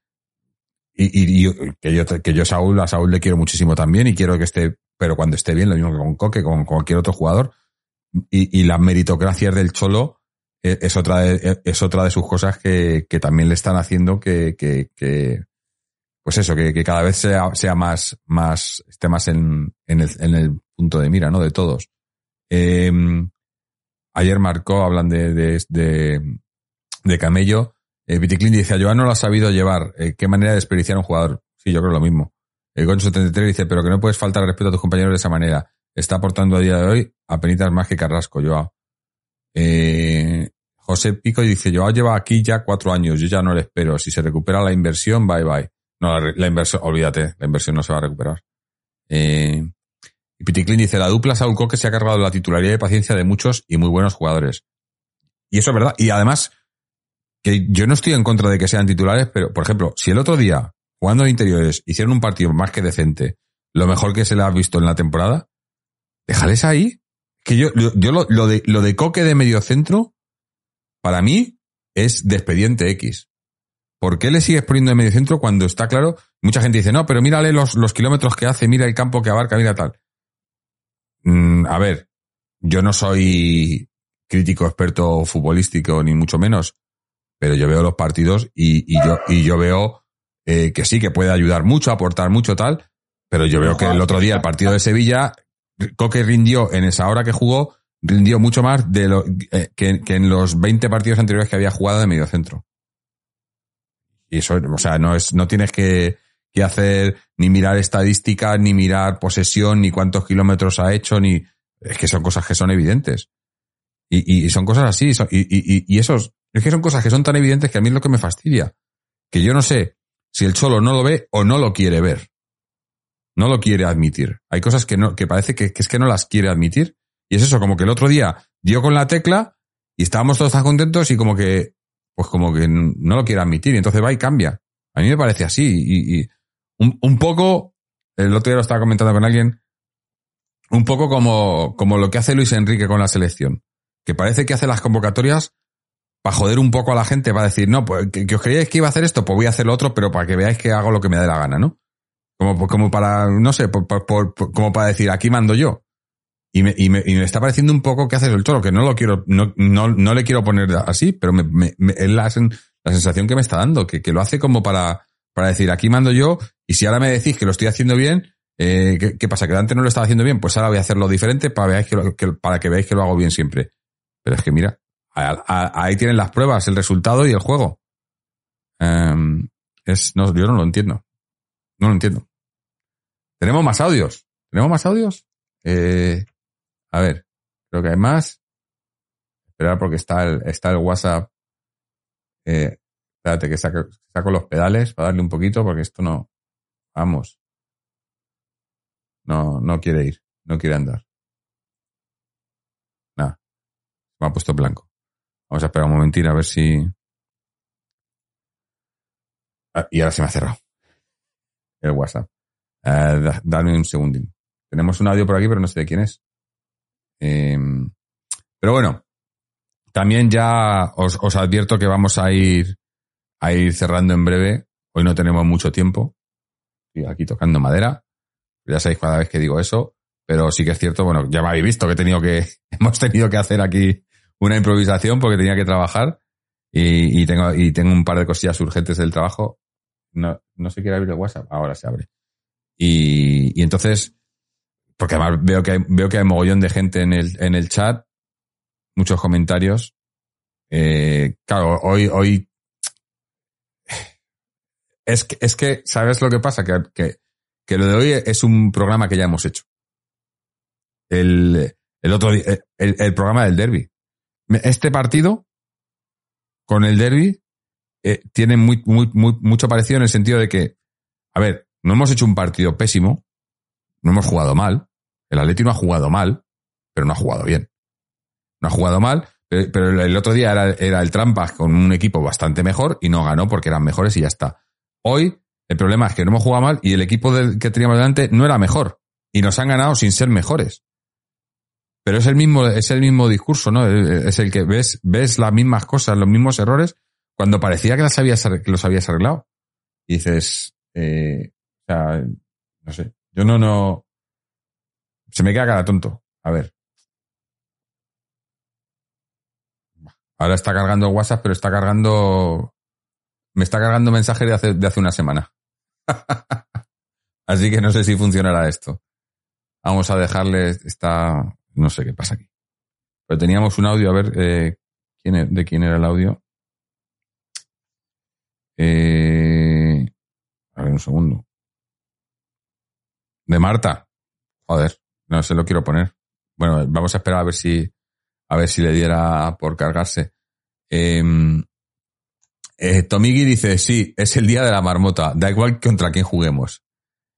Y, y- y que yo, que yo Saúl, a Saúl le quiero muchísimo también y quiero que esté, pero cuando esté bien, lo mismo que con Coque, con cualquier otro jugador. Y, las meritocracias del Cholo eh, es otra de, es otra de sus cosas que, también le están haciendo que, pues eso, que, cada vez sea, más, más, esté más en, el, punto de mira, ¿no? De todos. Eh, ayer marcó, hablan de, de, de, Camello. Eh, dice, a Joan no lo ha sabido llevar. Eh, ¿Qué manera de desperdiciar un jugador? Sí, yo creo lo mismo. El Gonzo 73 dice, pero que no puedes faltar al respeto a tus compañeros de esa manera. Está aportando a día de hoy a penitas más que Carrasco, Joao. Eh, José Pico dice, Joao lleva aquí ya cuatro años, yo ya no le espero. Si se recupera la inversión, bye bye. No, la, la inversión, olvídate, la inversión no se va a recuperar. Eh, y Piticlin dice, la dupla Saúl Coque se ha cargado la titularidad y paciencia de muchos y muy buenos jugadores. Y eso es verdad. Y además, que yo no estoy en contra de que sean titulares, pero, por ejemplo, si el otro día, jugando de interiores, hicieron un partido más que decente, lo mejor que se le ha visto en la temporada, déjales ahí. Que yo, yo, yo lo, lo de, lo de Coque de medio centro, para mí, es de expediente X. ¿Por qué le sigues poniendo de medio centro cuando está claro? Mucha gente dice, no, pero mírale los, los kilómetros que hace, mira el campo que abarca, mira tal. Mm, a ver, yo no soy crítico experto futbolístico, ni mucho menos, pero yo veo los partidos y, y yo, y yo veo eh, que sí, que puede ayudar mucho, aportar mucho, tal, pero yo veo que el otro día, el partido de Sevilla, Coque rindió en esa hora que jugó, rindió mucho más de lo eh, que, en los 20 partidos anteriores que había jugado de medio centro. Y eso, o sea, no es, no tienes que, que hacer ni mirar estadísticas, ni mirar posesión, ni cuántos kilómetros ha hecho, ni, es que son cosas que son evidentes. Y, y son cosas así, y, y, y esos, es que son cosas que son tan evidentes que a mí es lo que me fastidia. Que yo no sé si el Cholo no lo ve o no lo quiere ver. No lo quiere admitir. Hay cosas que no, que parece que, es que no las quiere admitir. Y es eso, como que el otro día dio con la tecla y estábamos todos tan contentos y como que, pues como que no lo quiere admitir y entonces va y cambia. A mí me parece así y, y un, un poco, el otro día lo estaba comentando con alguien, un poco como, como lo que hace Luis Enrique con la selección, que parece que hace las convocatorias para joder un poco a la gente, para decir, no, pues que, os creíais que iba a hacer esto, pues voy a hacer lo otro, pero para que veáis que hago lo que me dé la gana, ¿no? Como, como para, no sé, por- como para decir, aquí mando yo. Y me, y, me, y me está pareciendo un poco que haces el cholo, que no lo quiero, no, no, no le quiero poner así, pero me, me- me- es la, la sensación que me está dando, que, que lo hace como para, para decir, aquí mando yo, y si ahora me decís que lo estoy haciendo bien, eh, ¿qué, qué pasa? ¿Que antes no lo estaba haciendo bien? Pues ahora voy a hacerlo diferente para, veáis que lo- que- para que veáis que lo hago bien siempre. Pero es que mira, a- a- ahí tienen las pruebas, el resultado y el juego. Em, es, no, yo no lo entiendo. No lo entiendo. Tenemos más audios. ¿Tenemos más audios? Eh, a ver, creo que hay más. Esperar porque está el, está el WhatsApp. Eh, espérate que saco, saco los pedales para darle un poquito porque esto no. Vamos. No, no quiere ir. No quiere andar. Nada. Me ha puesto blanco. Vamos a esperar un momentín a ver si. Ah, y ahora se me ha cerrado. El WhatsApp. Da- dame un segundín. Tenemos un audio por aquí, pero no sé de quién es. Eh, pero bueno, también ya os, os advierto que vamos a ir, a ir cerrando en breve. Hoy no tenemos mucho tiempo. Estoy aquí tocando madera. Ya sabéis cada vez que digo eso. Pero sí que es cierto, bueno, ya me habéis visto que he tenido que, [LAUGHS] hemos tenido que hacer aquí una improvisación porque tenía que trabajar. Y, y tengo, y tengo un par de cosillas urgentes del trabajo. No, no se quiere abrir el WhatsApp. Ahora se abre. Y, y entonces, porque además veo que hay, veo que hay mogollón de gente en el, en el chat, muchos comentarios. Eh, claro, hoy, hoy [SIGHS] es que, es que, ¿sabes lo que pasa? Que, que, que lo de hoy es un programa que ya hemos hecho. El, el otro el, el programa del derby. Este partido, con el derby, eh, tiene muy, mucho parecido en el sentido de que, a ver, no hemos hecho un partido pésimo, no hemos jugado mal, el Atleti no ha jugado mal, pero no ha jugado bien. No ha jugado mal, pero el otro día era, era el Trampas con un equipo bastante mejor y no ganó porque eran mejores y ya está. Hoy el problema es que no hemos jugado mal y el equipo que teníamos delante no era mejor y nos han ganado sin ser mejores. Pero es el mismo, es el mismo discurso, ¿no? Es el que ves, ves las mismas cosas, los mismos errores, cuando parecía que, las habías, que los habías arreglado. Y dices, eh, o sea, no sé, yo no, no, se me queda cara tonto. A ver. Ahora está cargando WhatsApp, pero está cargando, me está cargando mensajes de hace, de hace una semana. [LAUGHS] Así que no sé si funcionará esto. Vamos a dejarle esta, no sé qué pasa aquí. Pero teníamos un audio, a ver, eh, ¿quién, e-, ¿de quién era el audio? Eh, a ver, un segundo. De Marta. Joder, no se lo quiero poner. Bueno, vamos a esperar a ver si, a ver si le diera por cargarse. Em, eh, dice, sí, es el día de la marmota, da igual contra quién juguemos.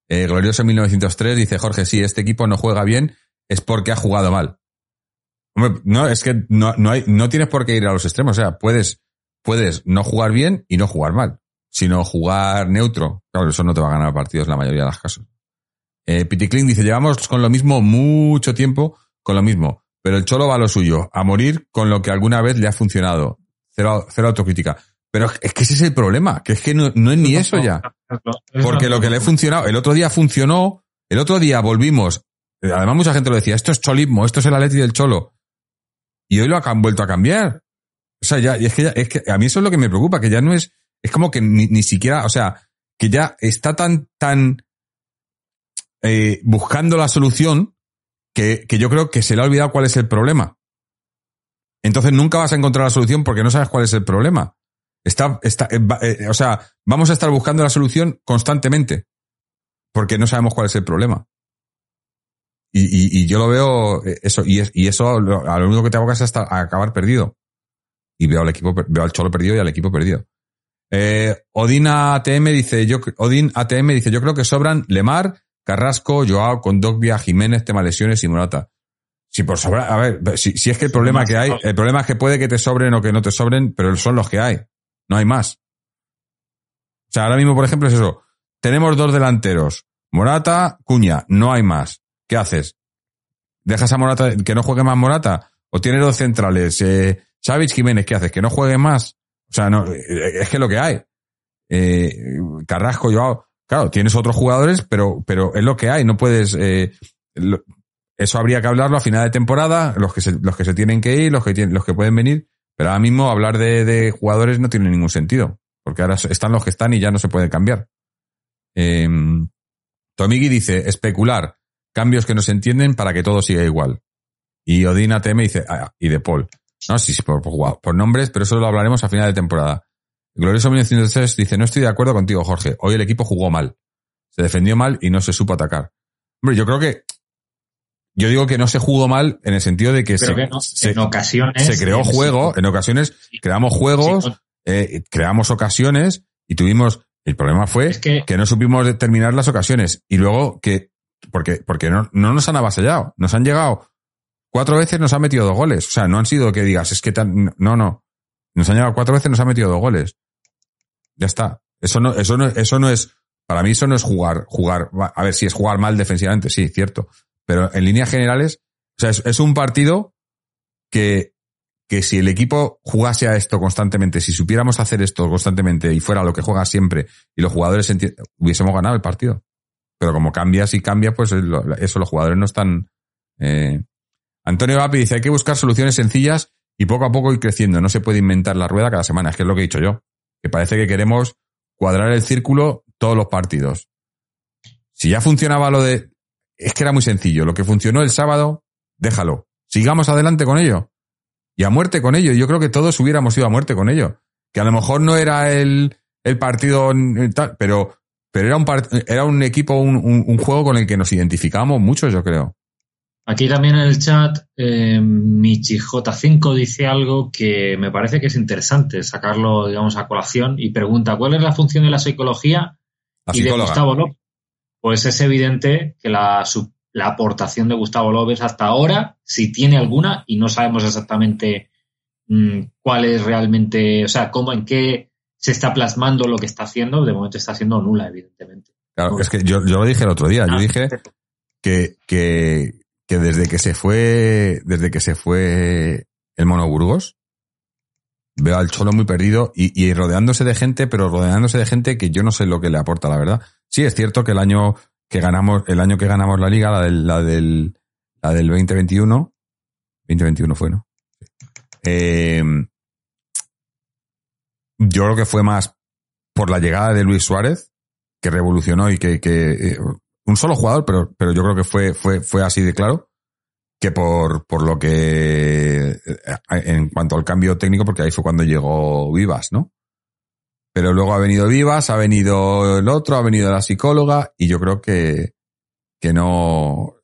Eh, Glorioso 1903 dice, Jorge, sí, este equipo no juega bien, es porque ha jugado mal. no, es que no, no, hay, no tienes por qué ir a los extremos. O sea, puedes, puedes no jugar bien y no jugar mal, sino jugar neutro. Claro, eso no te va a ganar partidos en la mayoría de los casos. Eh, Piticlin dice, llevamos con lo mismo mucho tiempo, con lo mismo, pero el Cholo va a lo suyo, a morir con lo que alguna vez le ha funcionado. Cero, cero autocrítica. Pero es que ese es el problema, que es que no, no es ni eso ya. Porque lo que le ha funcionado, el otro día funcionó, el otro día volvimos Además, mucha gente lo decía, esto es cholismo, esto es el Atleti del Cholo. Y hoy lo han vuelto a cambiar. O sea, ya, y es que, es que a mí eso es lo que me preocupa, que ya no es, es como que ni, ni siquiera, o sea, que ya está tan, tan eh, buscando la solución que, que yo creo que se le ha olvidado cuál es el problema. Entonces nunca vas a encontrar la solución porque no sabes cuál es el problema. Está, está, eh, eh, o sea, vamos a estar buscando la solución constantemente porque no sabemos cuál es el problema. Y, y, yo lo veo eh, eso, y, y eso a lo único que te aboca es hasta acabar perdido. Y veo al equipo, veo al Cholo perdido y al equipo perdido. Eh, Odin ATM dice, yo, Odin ATM dice, yo creo que sobran Lemar, Carrasco, Joao, Condogbia, Jiménez, tema lesiones y Morata. Si por sobrar, a ver, si, si es que el problema que hay, el problema es que puede que te sobren o que no te sobren, pero son los que hay. No hay más. O sea, ahora mismo, por ejemplo, es eso. Tenemos dos delanteros. Morata, Cuña, no hay más. ¿Qué haces? ¿Dejas a Morata, que no juegue más Morata? ¿O tienes dos centrales? Eh, Jiménez, ¿qué haces? ¿Que no juegue más? O sea, no, eh, es que lo que hay. Eh, Carrasco, yo, claro, tienes otros jugadores, pero, pero es lo que hay. No puedes, eh, eso habría que hablarlo a final de temporada, los que se, los que se tienen que ir, los que tienen, los que pueden venir. Pero ahora mismo hablar de, de jugadores no tiene ningún sentido. Porque ahora están los que están y ya no se puede cambiar. Eh, dice, especular. Cambios que no se entienden para que todo siga igual. Y Odina ATM dice, ah, y de Paul. No, sí, sí, por, por, nombres, pero eso lo hablaremos a final de temporada. Glorioso 1903 dice, no estoy de acuerdo contigo, Jorge. Hoy el equipo jugó mal. Se defendió mal y no se supo atacar. Hombre, yo creo que, yo digo que no se jugó mal en el sentido de que, se, en ocasiones se creó juego, en ocasiones creamos juegos, eh, creamos ocasiones y tuvimos, el problema fue que, que, no supimos determinar las ocasiones y luego que porque, porque no, no nos han avasallado. Nos han llegado cuatro veces, nos han metido dos goles. O sea, no han sido que digas, es que tan, no, no. Nos han llegado cuatro veces, nos han metido dos goles. Ya está. Eso no, eso no, eso no es, para mí eso no es jugar, jugar, a ver si es jugar mal defensivamente, sí, cierto. Pero en líneas generales, o sea, es, un partido que, que si el equipo jugase a esto constantemente, si supiéramos hacer esto constantemente y fuera lo que juega siempre y los jugadores hubiésemos ganado el partido. Pero como cambias y cambias, pues eso los jugadores no están. Eh. Antonio Vapi dice: hay que buscar soluciones sencillas y poco a poco ir creciendo. No se puede inventar la rueda cada semana. Es que es lo que he dicho yo. Que parece que queremos cuadrar el círculo todos los partidos. Si ya funcionaba lo de. es que era muy sencillo. Lo que funcionó el sábado, déjalo. Sigamos adelante con ello. Y a muerte con ello. Yo creo que todos hubiéramos ido a muerte con ello. Que a lo mejor no era el, el partido tal, pero, pero era un, era un equipo, un, un, juego con el que nos identificamos mucho, yo creo. Aquí también en el chat, eh, MichiJ5 dice algo que me parece que es interesante sacarlo, digamos, a colación y pregunta, ¿cuál es la función de la psicología y de Gustavo López? Pues es evidente que la, la aportación de Gustavo López hasta ahora, si tiene alguna, y no sabemos exactamente mmm, cuál es realmente, o sea, cómo, en qué se está plasmando lo que está haciendo, de momento está siendo nula, evidentemente. Claro, es que yo, yo lo dije el otro día, yo ah, dije que, que que desde que se fue, desde que se fue el Mono Burgos, veo al Cholo muy perdido y, y, rodeándose de gente, pero rodeándose de gente que yo no sé lo que le aporta, la verdad. Sí, es cierto que el año que ganamos, el año que ganamos la liga, la del, la del, la del 2021, 2021 fue, ¿no? Eh, yo creo que fue más por la llegada de Luis Suárez, que revolucionó y que, que eh, un solo jugador, pero, pero yo creo que fue, fue, fue así de claro que por, por lo que eh, en cuanto al cambio técnico, porque ahí fue cuando llegó Vivas, ¿no? Pero luego ha venido Vivas, ha venido el otro, ha venido la psicóloga, y yo creo que, que no,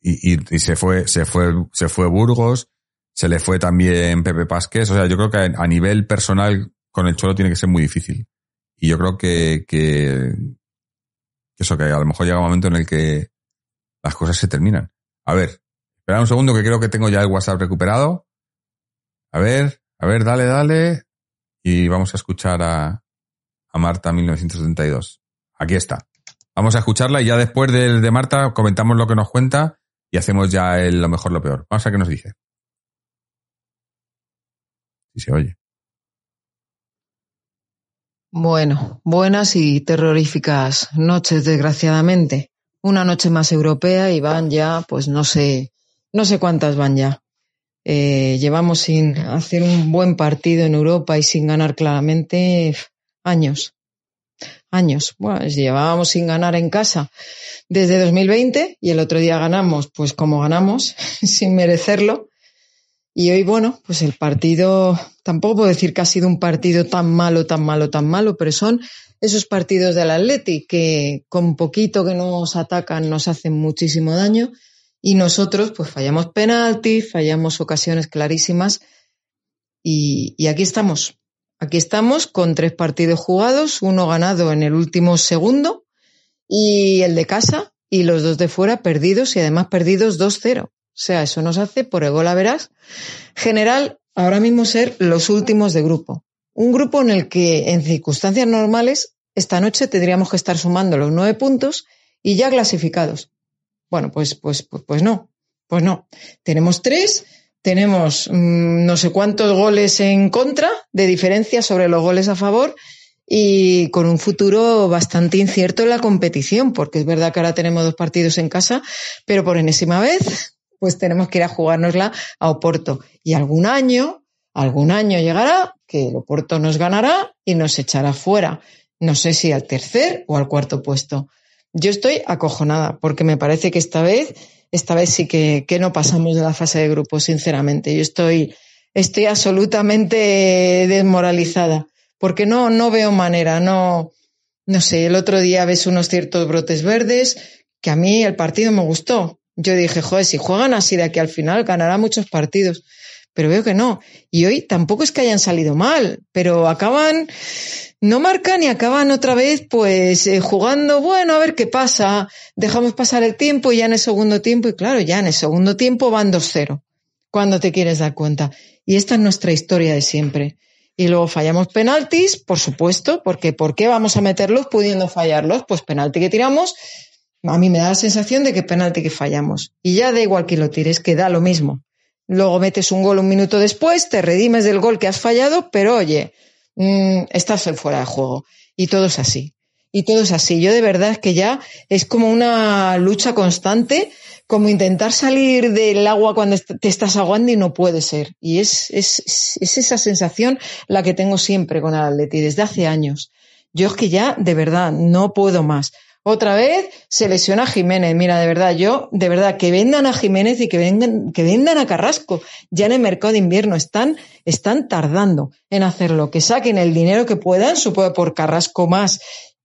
y, y, se fue, se fue, se fue Burgos, se le fue también Pepe Pasqués, o sea, yo creo que a nivel personal con el Cholo tiene que ser muy difícil. Y yo creo que, que, eso que a lo mejor llega un momento en el que las cosas se terminan. A ver, espera un segundo que creo que tengo ya el WhatsApp recuperado. A ver, a ver, dale, dale. Y vamos a escuchar a, a Marta 1972. Aquí está. Vamos a escucharla y ya después de, de Marta comentamos lo que nos cuenta y hacemos ya el, lo mejor, lo peor. Vamos a ver qué nos dice. Si se oye. Bueno, buenas y terroríficas noches, desgraciadamente. Una noche más europea y van ya, pues no sé, no sé cuántas van ya. Eh, llevamos sin hacer un buen partido en Europa y sin ganar claramente años. Años. Bueno, llevábamos sin ganar en casa desde 2020 y el otro día ganamos, pues como ganamos, [LAUGHS] sin merecerlo. Y hoy, bueno, pues el partido, tampoco puedo decir que ha sido un partido tan malo, tan malo, tan malo, pero son esos partidos del Atleti que con poquito que nos atacan nos hacen muchísimo daño y nosotros pues fallamos penaltis, fallamos ocasiones clarísimas y, y aquí estamos. Aquí estamos con tres partidos jugados, uno ganado en el último segundo y el de casa y los dos de fuera perdidos y además perdidos 2-0. O sea, eso nos hace, por el gol a verás, general ahora mismo ser los últimos de grupo. Un grupo en el que en circunstancias normales esta noche tendríamos que estar sumando los nueve puntos y ya clasificados. Bueno, pues, pues, pues, pues no, pues no. Tenemos tres, tenemos mmm, no sé cuántos goles en contra de diferencia sobre los goles a favor y con un futuro bastante incierto en la competición, porque es verdad que ahora tenemos dos partidos en casa, pero por enésima vez pues tenemos que ir a jugárnosla a Oporto. Y algún año, algún año llegará que el Oporto nos ganará y nos echará fuera. No sé si al tercer o al cuarto puesto. Yo estoy acojonada porque me parece que esta vez, esta vez sí que, que no pasamos de la fase de grupo, sinceramente. Yo estoy, estoy absolutamente desmoralizada porque no, no veo manera, no, no sé, el otro día ves unos ciertos brotes verdes que a mí el partido me gustó, yo dije, joder, si juegan así de aquí al final, ganará muchos partidos. Pero veo que no. Y hoy tampoco es que hayan salido mal, pero acaban, no marcan y acaban otra vez pues eh, jugando, bueno, a ver qué pasa. Dejamos pasar el tiempo y ya en el segundo tiempo, y claro, ya en el segundo tiempo van 2-0. Cuando te quieres dar cuenta. Y esta es nuestra historia de siempre. Y luego fallamos penaltis, por supuesto, porque ¿por qué vamos a meterlos pudiendo fallarlos? Pues penalti que tiramos, a mí me da la sensación de que penalti que fallamos. Y ya da igual que lo tires, que da lo mismo. Luego metes un gol un minuto después, te redimes del gol que has fallado, pero oye, mmm, estás fuera de juego. Y todo es así. Y todo es así. Yo de verdad es que ya es como una lucha constante, como intentar salir del agua cuando te estás aguando y no puede ser. Y es, es, es esa sensación la que tengo siempre con el Atleti desde hace años. Yo es que ya, de verdad, no puedo más. Otra vez se lesiona a Jiménez. Mira, de verdad, yo, de verdad, que vendan a Jiménez y que vendan, que vendan a Carrasco. Ya en el mercado de invierno están, están tardando en hacerlo. Que saquen el dinero que puedan, supongo por Carrasco más,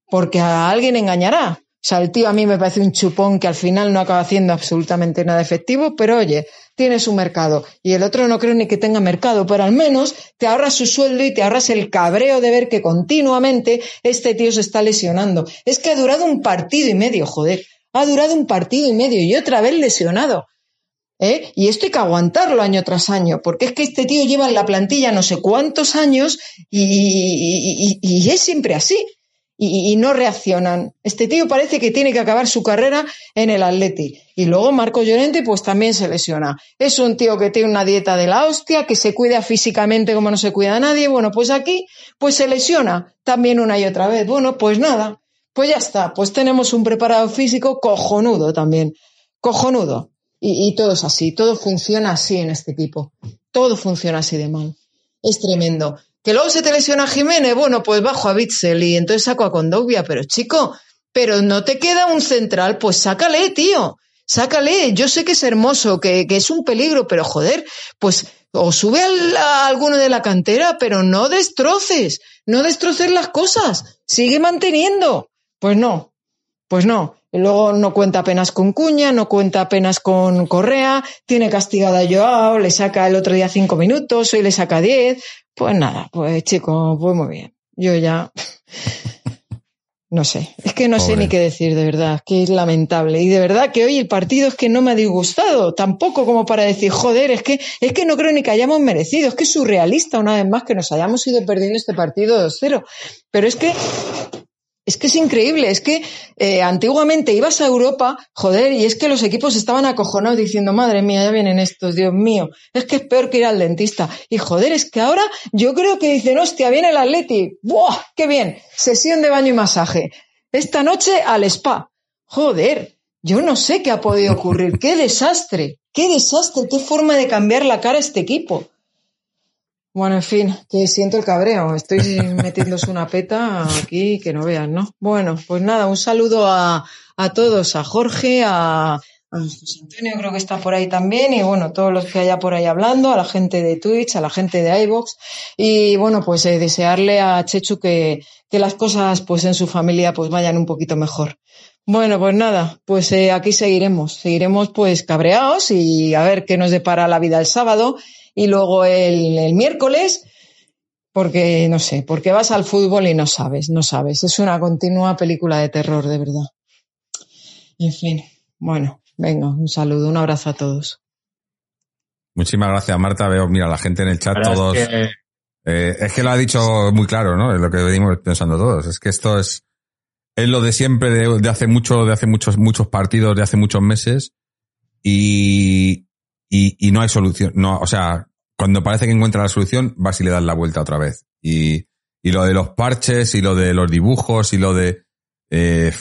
porque a alguien engañará. O sea, el tío a mí me parece un chupón que al final no acaba haciendo absolutamente nada efectivo, pero oye, tiene su mercado. Y el otro no creo ni que tenga mercado, pero al menos te ahorras su sueldo y te ahorras el cabreo de ver que continuamente este tío se está lesionando. Es que ha durado un partido y medio, joder. Ha durado un partido y medio y otra vez lesionado. ¿Eh? Y esto hay que aguantarlo año tras año, porque es que este tío lleva en la plantilla no sé cuántos años y, y es siempre así y, no reaccionan. Este tío parece que tiene que acabar su carrera en el Atleti. Y luego Marco Llorente pues también se lesiona. Es un tío que tiene una dieta de la hostia, que se cuida físicamente como no se cuida a nadie. Bueno, pues aquí pues se lesiona también una y otra vez. Bueno, pues nada, pues ya está. Pues tenemos un preparado físico cojonudo también. Cojonudo. Y, y todo es así, todo funciona así en este equipo. Todo funciona así de mal. Es tremendo. Que luego se te lesiona Jiménez, bueno, pues bajo a Bitzel y entonces saco a Condovia, pero chico, pero no te queda un central, pues sácale, tío. Sácale, yo sé que es hermoso, que, es un peligro, pero joder, pues o sube a, alguno de la cantera, pero no destroces, no destroces las cosas, sigue manteniendo. Pues no, pues no. Luego no cuenta apenas con Cuña, no cuenta apenas con Correa, tiene castigada a Joao, le saca el otro día cinco minutos, hoy le saca diez. Pues nada, pues chico, pues muy bien. Yo ya [LAUGHS] no sé, es que no sé ni qué decir, de verdad, que es lamentable. Y de verdad que hoy el partido es que no me ha disgustado, tampoco como para decir, joder, es que, es que no creo ni que hayamos merecido, es que es surrealista una vez más que nos hayamos ido perdiendo este partido 2-0. Pero es que es que es increíble, es que eh, antiguamente ibas a Europa, joder, y es que los equipos estaban acojonados diciendo, madre mía, ya vienen estos, Dios mío, es que es peor que ir al dentista. Y joder, es que ahora yo creo que dicen, hostia, viene el Atleti, ¡buah! ¡Qué bien! Sesión de baño y masaje. Esta noche al spa. Joder, yo no sé qué ha podido ocurrir, qué desastre, qué desastre, qué forma de cambiar la cara a este equipo. Bueno, en fin, que siento el cabreo. Estoy [LAUGHS] metiéndose una peta aquí que no vean, ¿no? Bueno, pues nada, un saludo a, a todos, a Jorge, a, a Antonio creo que está por ahí también y bueno, todos los que haya por ahí hablando, a la gente de Twitch, a la gente de iVox y bueno, pues eh, desearle a Chechu que, que las cosas pues en su familia pues vayan un poquito mejor. Bueno, pues nada, pues eh, aquí seguiremos, seguiremos pues cabreados y a ver qué nos depara la vida el sábado y luego el, miércoles, porque no sé, porque vas al fútbol y no sabes, no sabes. Es una continua película de terror, de verdad. En fin, bueno, venga, un saludo, un abrazo a todos. Muchísimas gracias, Marta. Veo, mira, la gente en el chat, todos. Eh, es que... lo ha dicho muy claro, ¿no? Es lo que venimos pensando todos. Es que esto es, es lo de siempre, de, de hace mucho, de hace muchos, muchos partidos, de hace muchos meses. Y, y, no hay solución. No, o sea, cuando parece que encuentra la solución, vas y le das la vuelta otra vez. Y, y lo de los parches y lo de los dibujos y lo de... Eh,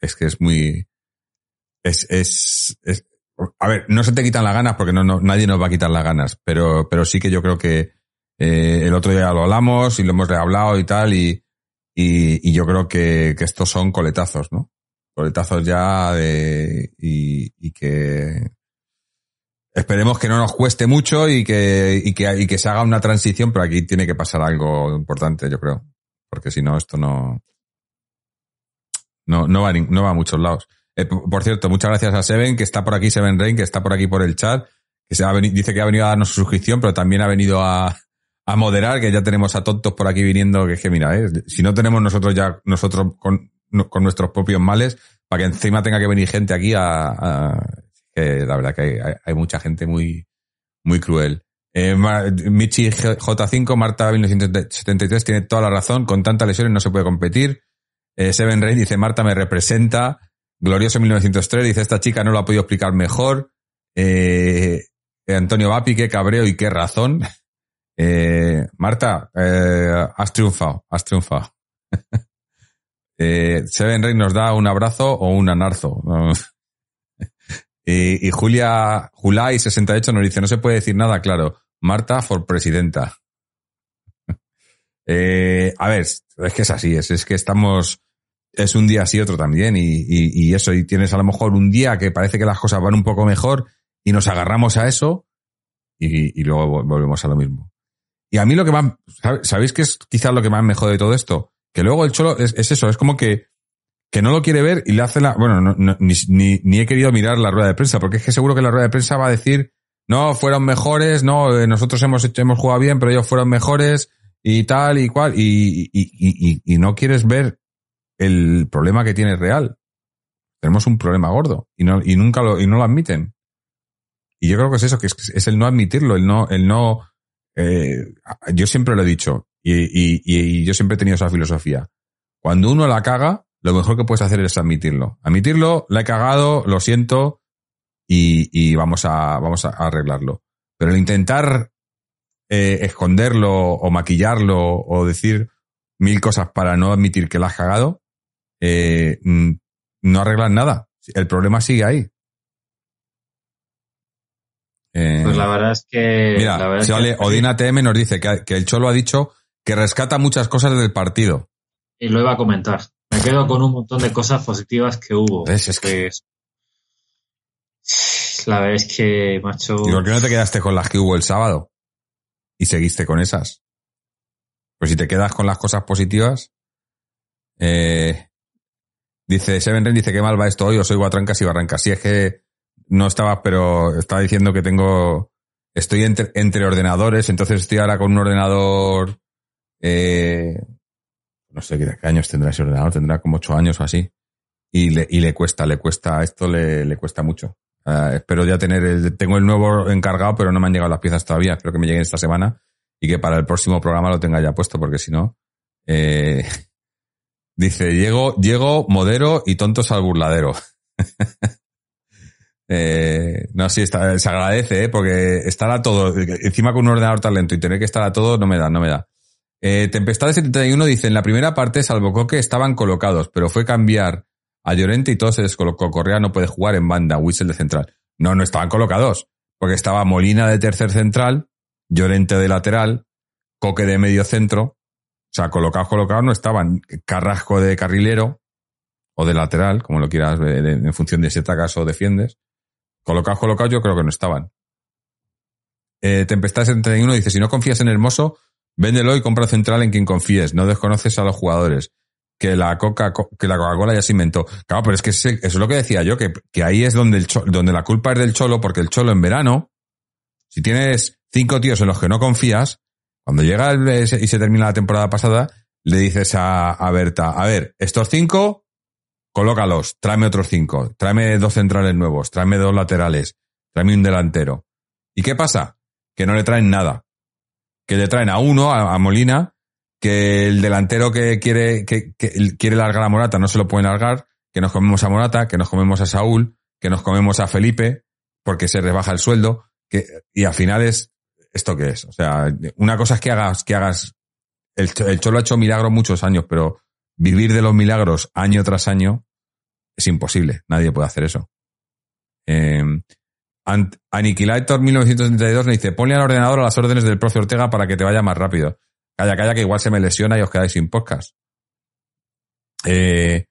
es que es muy... Es, es, es, a ver, no se te quitan las ganas porque no, no, nadie nos va a quitar las ganas, pero, pero sí que yo creo que eh, el otro día lo hablamos y lo hemos hablado y tal, y, y, y yo creo que, que, estos son coletazos, ¿no? Coletazos ya de, y, y que Esperemos que no nos cueste mucho y que, y que, y que se haga una transición, pero aquí tiene que pasar algo importante, yo creo. Porque si no, esto no, no, no va, no va a muchos lados. Eh, por cierto, muchas gracias a Seven, que está por aquí, Seven Rain, que está por aquí por el chat, que se ha venido, dice que ha venido a darnos su suscripción, pero también ha venido a, a moderar, que ya tenemos a tontos por aquí viniendo, que es que mira, eh, si no tenemos nosotros ya, nosotros con, con nuestros propios males, para que encima tenga que venir gente aquí a, a que la verdad que hay, mucha gente muy, muy cruel. Eh, Michi J5, Marta 1973 tiene toda la razón, con tantas lesiones no se puede competir. Eh, Seven Rey dice, Marta me representa. Glorioso 1903 dice, esta chica no lo ha podido explicar mejor. Eh, Antonio Vapi, qué cabreo y qué razón. [LAUGHS] Eh, Marta, eh, has triunfado, has triunfado. [LAUGHS] eh, Seven Rey nos da un abrazo o un anarzo. [LAUGHS] Y, y Julia, Julai68 nos dice, no se puede decir nada claro. Marta por presidenta. [LAUGHS] eh, a ver, es que es así, es, es que estamos, es un día así otro también y, y, y eso, y tienes a lo mejor un día que parece que las cosas van un poco mejor y nos agarramos a eso y, y luego vol- volvemos a lo mismo. Y a mí lo que más, ¿sabe- ¿sabéis qué es quizás lo que más me de todo esto? Que luego el Cholo es, es eso, es como que, que no lo quiere ver y le hace la, bueno, no- no- ni, ni, ni he querido mirar la rueda de prensa, porque es que seguro que la rueda de prensa va a decir, no, fueron mejores, no, eh, nosotros hemos hecho, hemos jugado bien, pero ellos fueron mejores y tal y cual, y, y, y, y, no quieres ver el problema que tiene real. Tenemos un problema gordo y no, y nunca lo, y no lo admiten. Y yo creo que es eso, que es, es el no admitirlo, el no, el no, eh, yo siempre lo he dicho y, y, y yo siempre he tenido esa filosofía. Cuando uno la caga, lo mejor que puedes hacer es admitirlo. Admitirlo, la he cagado, lo siento y, y vamos a, vamos a arreglarlo. Pero el intentar eh, esconderlo o maquillarlo o decir mil cosas para no admitir que la has cagado, eh, mm, no arreglas nada. El problema sigue ahí. Eh, Pues la verdad es que. Mira, la verdad es que- Odina TM nos dice que, que el Cholo ha dicho que rescata muchas cosas del partido. Y lo iba a comentar. Me quedo con un montón de cosas positivas que hubo. ¿Ves? Es que- Pues, la verdad es que, macho. ¿Y por qué no te quedaste con las que hubo el sábado? Y seguiste con esas. Pues si te quedas con las cosas positivas, eh, dice, Seven Ren dice que mal va esto hoy, o soy guatrancas y barrancas. Sí, es que no estaba, pero estaba diciendo que tengo, estoy entre, entre ordenadores, entonces estoy ahora con un ordenador, eh, no sé qué años tendrá ese ordenador, tendrá como ocho años o así. Y le, y le cuesta, le cuesta, esto le, le cuesta mucho. Ah, espero ya tener el, tengo el nuevo encargado, pero no me han llegado las piezas todavía. Espero que me lleguen esta semana y que para el próximo programa lo tenga ya puesto, porque si no, eh, [LAUGHS] dice, llego, llego, modero y tontos al burladero. [LAUGHS] eh, no, sí, está, se agradece, ¿eh? porque estar a todo, encima con un ordenador tan lento y tener que estar a todo, no me da, no me da. Eh, Tempestad de 71 dice, en la primera parte, salvo Coque, estaban colocados, pero fue cambiar a Llorente y todo se descolocó. Correa no puede jugar en banda, Whistle de central. No, no estaban colocados, porque estaba Molina de tercer central, Llorente de lateral, Coque de medio centro. O sea, colocados, colocados no estaban. Carrasco de carrilero o de lateral, como lo quieras, en función de si atacas o defiendes. Colocados, colocados, yo creo que no estaban. Eh, Tempestad 71 dice, si no confías en Hermoso, véndelo y compra central en quien confíes. No desconoces a los jugadores. Que la Coca, que la Coca-Cola ya se inventó. Claro, pero es que eso es lo que decía yo, que, que ahí es donde, el donde la culpa es del cholo, porque el cholo en verano, si tienes cinco tíos en los que no confías, cuando llega el- y se termina la temporada pasada, le dices a, a Berta, a ver, estos cinco, colócalos, tráeme otros cinco, tráeme dos centrales nuevos, tráeme dos laterales, tráeme un delantero. ¿Y qué pasa? Que no le traen nada. Que le traen a uno, a, Molina, que el delantero que quiere, que, que quiere largar a Morata no se lo pueden largar, que nos comemos a Morata, que nos comemos a Saúl, que nos comemos a Felipe, porque se rebaja el sueldo, que, y al final es, ¿esto qué es? O sea, una cosa es que hagas, que hagas, el, el Cholo ha hecho milagros muchos años, pero vivir de los milagros año tras año es imposible. Nadie puede hacer eso. Eh, Aniquilator 1932 me dice, ponle al ordenador a las órdenes del profe Ortega para que te vaya más rápido. Calla, calla, que igual se me lesiona y os quedáis sin podcast. Eh,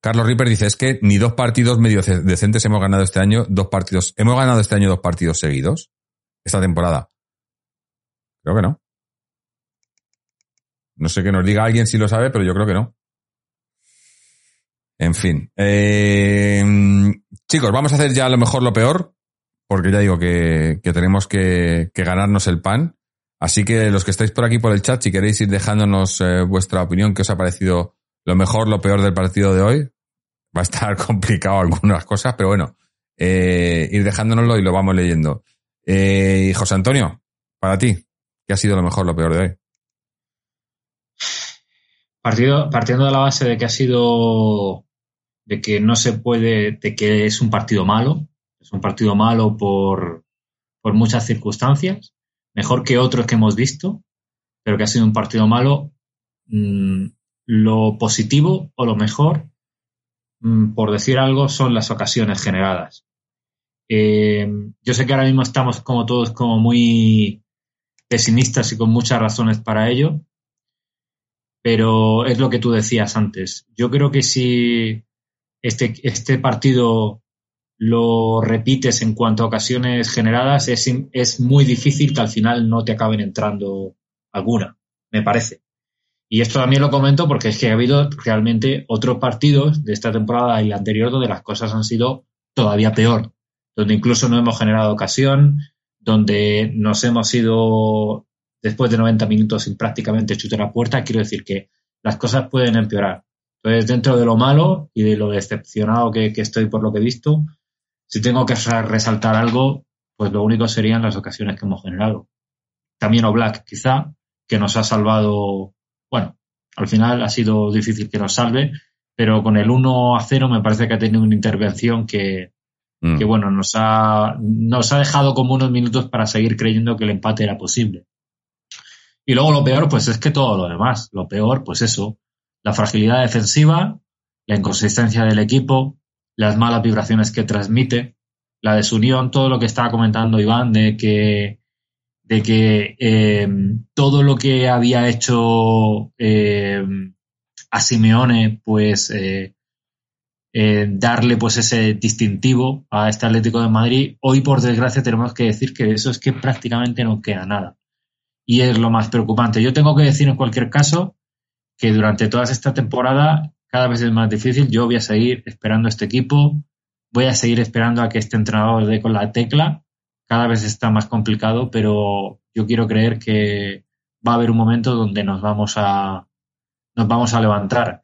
Carlos Ripper dice, es que ni dos partidos medio ce- decentes hemos ganado este año, dos partidos, hemos ganado este año dos partidos seguidos, esta temporada. Creo que no. No sé que nos diga alguien si lo sabe, pero yo creo que no. En fin. Eh, chicos, vamos a hacer ya lo mejor lo peor, porque ya digo que, tenemos que, que ganarnos el pan. Así que los que estáis por aquí por el chat, si queréis ir dejándonos eh, vuestra opinión, qué os ha parecido lo mejor, lo peor del partido de hoy. Va a estar [LAUGHS] complicado algunas cosas, pero bueno, eh, ir dejándonoslo y lo vamos leyendo. Eh, y José Antonio, para ti, ¿qué ha sido lo mejor, lo peor de hoy? Partido, partiendo de la base de que ha sido de que no se puede, de que es un partido malo, es un partido malo por, por muchas circunstancias, mejor que otros que hemos visto, pero que ha sido un partido malo. mm, lo positivo o lo mejor, mm, por decir algo, son las ocasiones generadas. Eh, yo sé que ahora mismo estamos como todos como muy pesimistas y con muchas razones para ello, pero es lo que tú decías antes. Yo creo que si este, este partido lo repites en cuanto a ocasiones generadas, es, es muy difícil que al final no te acaben entrando alguna, me parece. Y esto también lo comento porque es que ha habido realmente otros partidos de esta temporada y la anterior donde las cosas han sido todavía peor, donde incluso no hemos generado ocasión, donde nos hemos ido después de 90 minutos sin prácticamente chutar a puerta. Quiero decir que las cosas pueden empeorar. Entonces, dentro de lo malo y de lo decepcionado que, que estoy por lo que he visto, si tengo que resaltar algo, pues lo único serían las ocasiones que hemos generado. También Oblak, quizá, que nos ha salvado bueno, al final ha sido difícil que nos salve, pero con el 1 a 0 me parece que ha tenido una intervención que, mm. que, bueno, nos ha, nos ha dejado como unos minutos para seguir creyendo que el empate era posible. Y luego lo peor, pues es que todo lo demás. Lo peor, pues eso, la fragilidad defensiva, la inconsistencia del equipo, las malas vibraciones que transmite, la desunión, todo lo que estaba comentando Iván de que de que eh, todo lo que había hecho eh, a Simeone, pues eh, darle pues ese distintivo a este Atlético de Madrid, hoy por desgracia tenemos que decir que eso es que prácticamente no queda nada. Y es lo más preocupante. Yo tengo que decir en cualquier caso que durante toda esta temporada cada vez es más difícil. Yo voy a seguir esperando a este equipo, voy a seguir esperando a que este entrenador dé con la tecla cada vez está más complicado, pero yo quiero creer que va a haber un momento donde nos vamos a, nos vamos a levantar.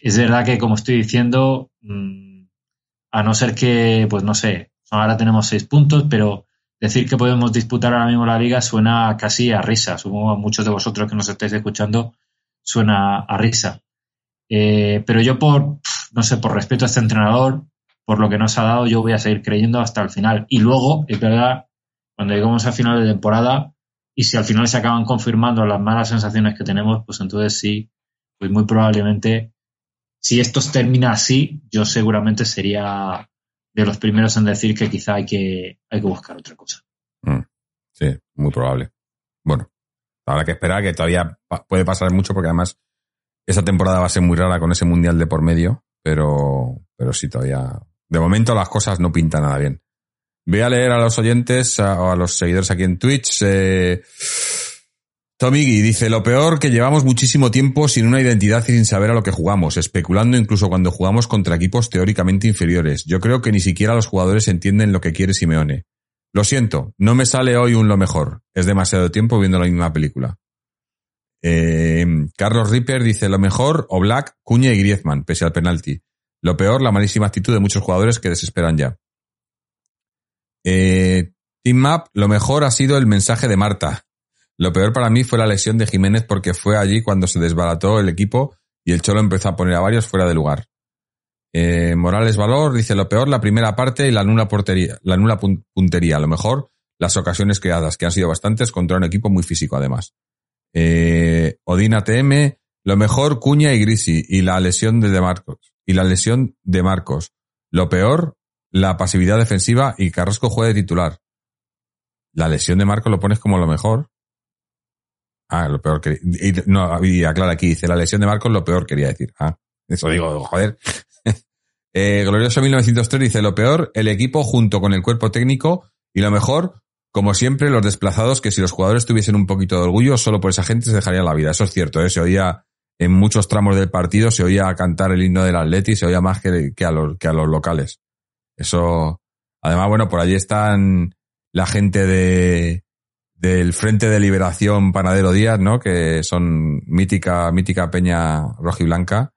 Es verdad que, como estoy diciendo, mm, a no ser que, pues no sé, ahora tenemos seis puntos, pero decir que podemos disputar ahora mismo la liga suena casi a risa. Supongo a muchos de vosotros que nos estáis escuchando suena a risa. Eh, pero yo por, no sé, por respeto a este entrenador, por lo que nos ha dado, yo voy a seguir creyendo hasta el final. Y luego, es verdad, cuando llegamos al final de temporada, y si al final se acaban confirmando las malas sensaciones que tenemos, pues entonces sí, pues muy probablemente, si esto termina así, yo seguramente sería de los primeros en decir que quizá hay que, hay que buscar otra cosa. Mm, sí, muy probable. Bueno, habrá que esperar que todavía puede pasar mucho porque además esa temporada va a ser muy rara con ese mundial de por medio, pero, pero sí todavía de momento las cosas no pintan nada bien. Voy a leer a los oyentes o a, los seguidores aquí en Twitch. Eh, Tomigi dice, lo peor que llevamos muchísimo tiempo sin una identidad y sin saber a lo que jugamos, especulando incluso cuando jugamos contra equipos teóricamente inferiores. Yo creo que ni siquiera los jugadores entienden lo que quiere Simeone. Lo siento, no me sale hoy un lo mejor. Es demasiado tiempo viendo la misma película. Eh, Carlos Ripper dice, lo mejor, o Black, Cuña y Griezmann, pese al penalti. Lo peor, la malísima actitud de muchos jugadores que desesperan ya. Eh, Team Map, lo mejor ha sido el mensaje de Marta. Lo peor para mí fue la lesión de Jiménez porque fue allí cuando se desbarató el equipo y el Cholo empezó a poner a varios fuera de lugar. Eh, Morales Valor dice lo peor la primera parte y la nula portería, la nula puntería. Lo mejor las ocasiones creadas, que han sido bastantes contra un equipo muy físico además. Eh, Odina TM, lo mejor Cuña y Grisi y la lesión de De Marcos y la lesión de Marcos. Lo peor, la pasividad defensiva y Carrasco juega de titular. La lesión de Marcos lo pones como lo mejor. Ah, lo peor que... Y, no, y aclara aquí, dice, la lesión de Marcos lo peor quería decir. Ah, eso digo, joder. [LAUGHS] eh, Glorioso 1903 dice, lo peor, el equipo junto con el cuerpo técnico y lo mejor, como siempre, los desplazados que si los jugadores tuviesen un poquito de orgullo, solo por esa gente se dejarían la vida. Eso es cierto, ¿eh? se oía en muchos tramos del partido se oía cantar el himno del Atleti, se oía más que, que, a los, que a los locales. Eso, además, bueno, por allí están la gente de, del Frente de Liberación Panadero Díaz, ¿no? Que son mítica, mítica peña rojiblanca.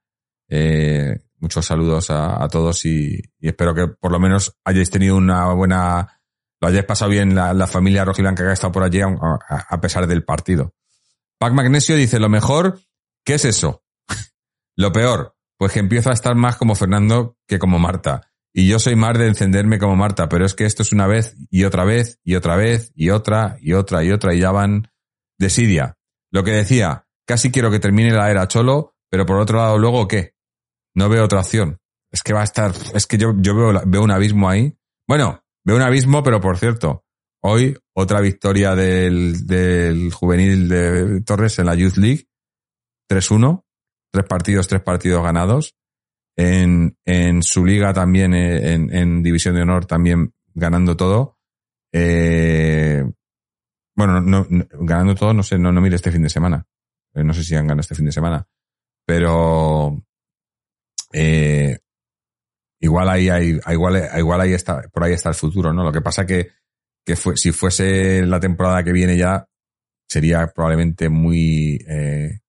Eh, muchos saludos a, todos y, espero que por lo menos hayáis tenido una buena, lo hayáis pasado bien la, familia rojiblanca que ha estado por allí a, a pesar del partido. Pac Magnesio dice, lo mejor ¿Qué es eso? [LAUGHS] Lo peor, pues que empiezo a estar más como Fernando que como Marta. Y yo soy más de encenderme como Marta, pero es que esto es una vez y otra vez y otra vez y otra y otra y otra y ya van desidia. Lo que decía, casi quiero que termine la era Cholo, pero por otro lado luego ¿qué? No veo otra opción. Es que va a estar, es que yo, yo veo, veo un abismo ahí. Bueno, veo un abismo, pero por cierto, hoy otra victoria del, del juvenil de Torres en la Youth League 3-1, tres partidos, tres partidos ganados. En, en su liga también, eh, en, División de Honor también ganando todo. Eh, bueno, no, no- ganando todo, no sé, no, no mire este fin de semana. Eh, No sé si han ganado este fin de semana. Pero eh, igual ahí hay, igual, igual ahí está, por ahí está el futuro, ¿no? Lo que pasa que, que fue, si fuese la temporada que viene ya, sería probablemente muy eh,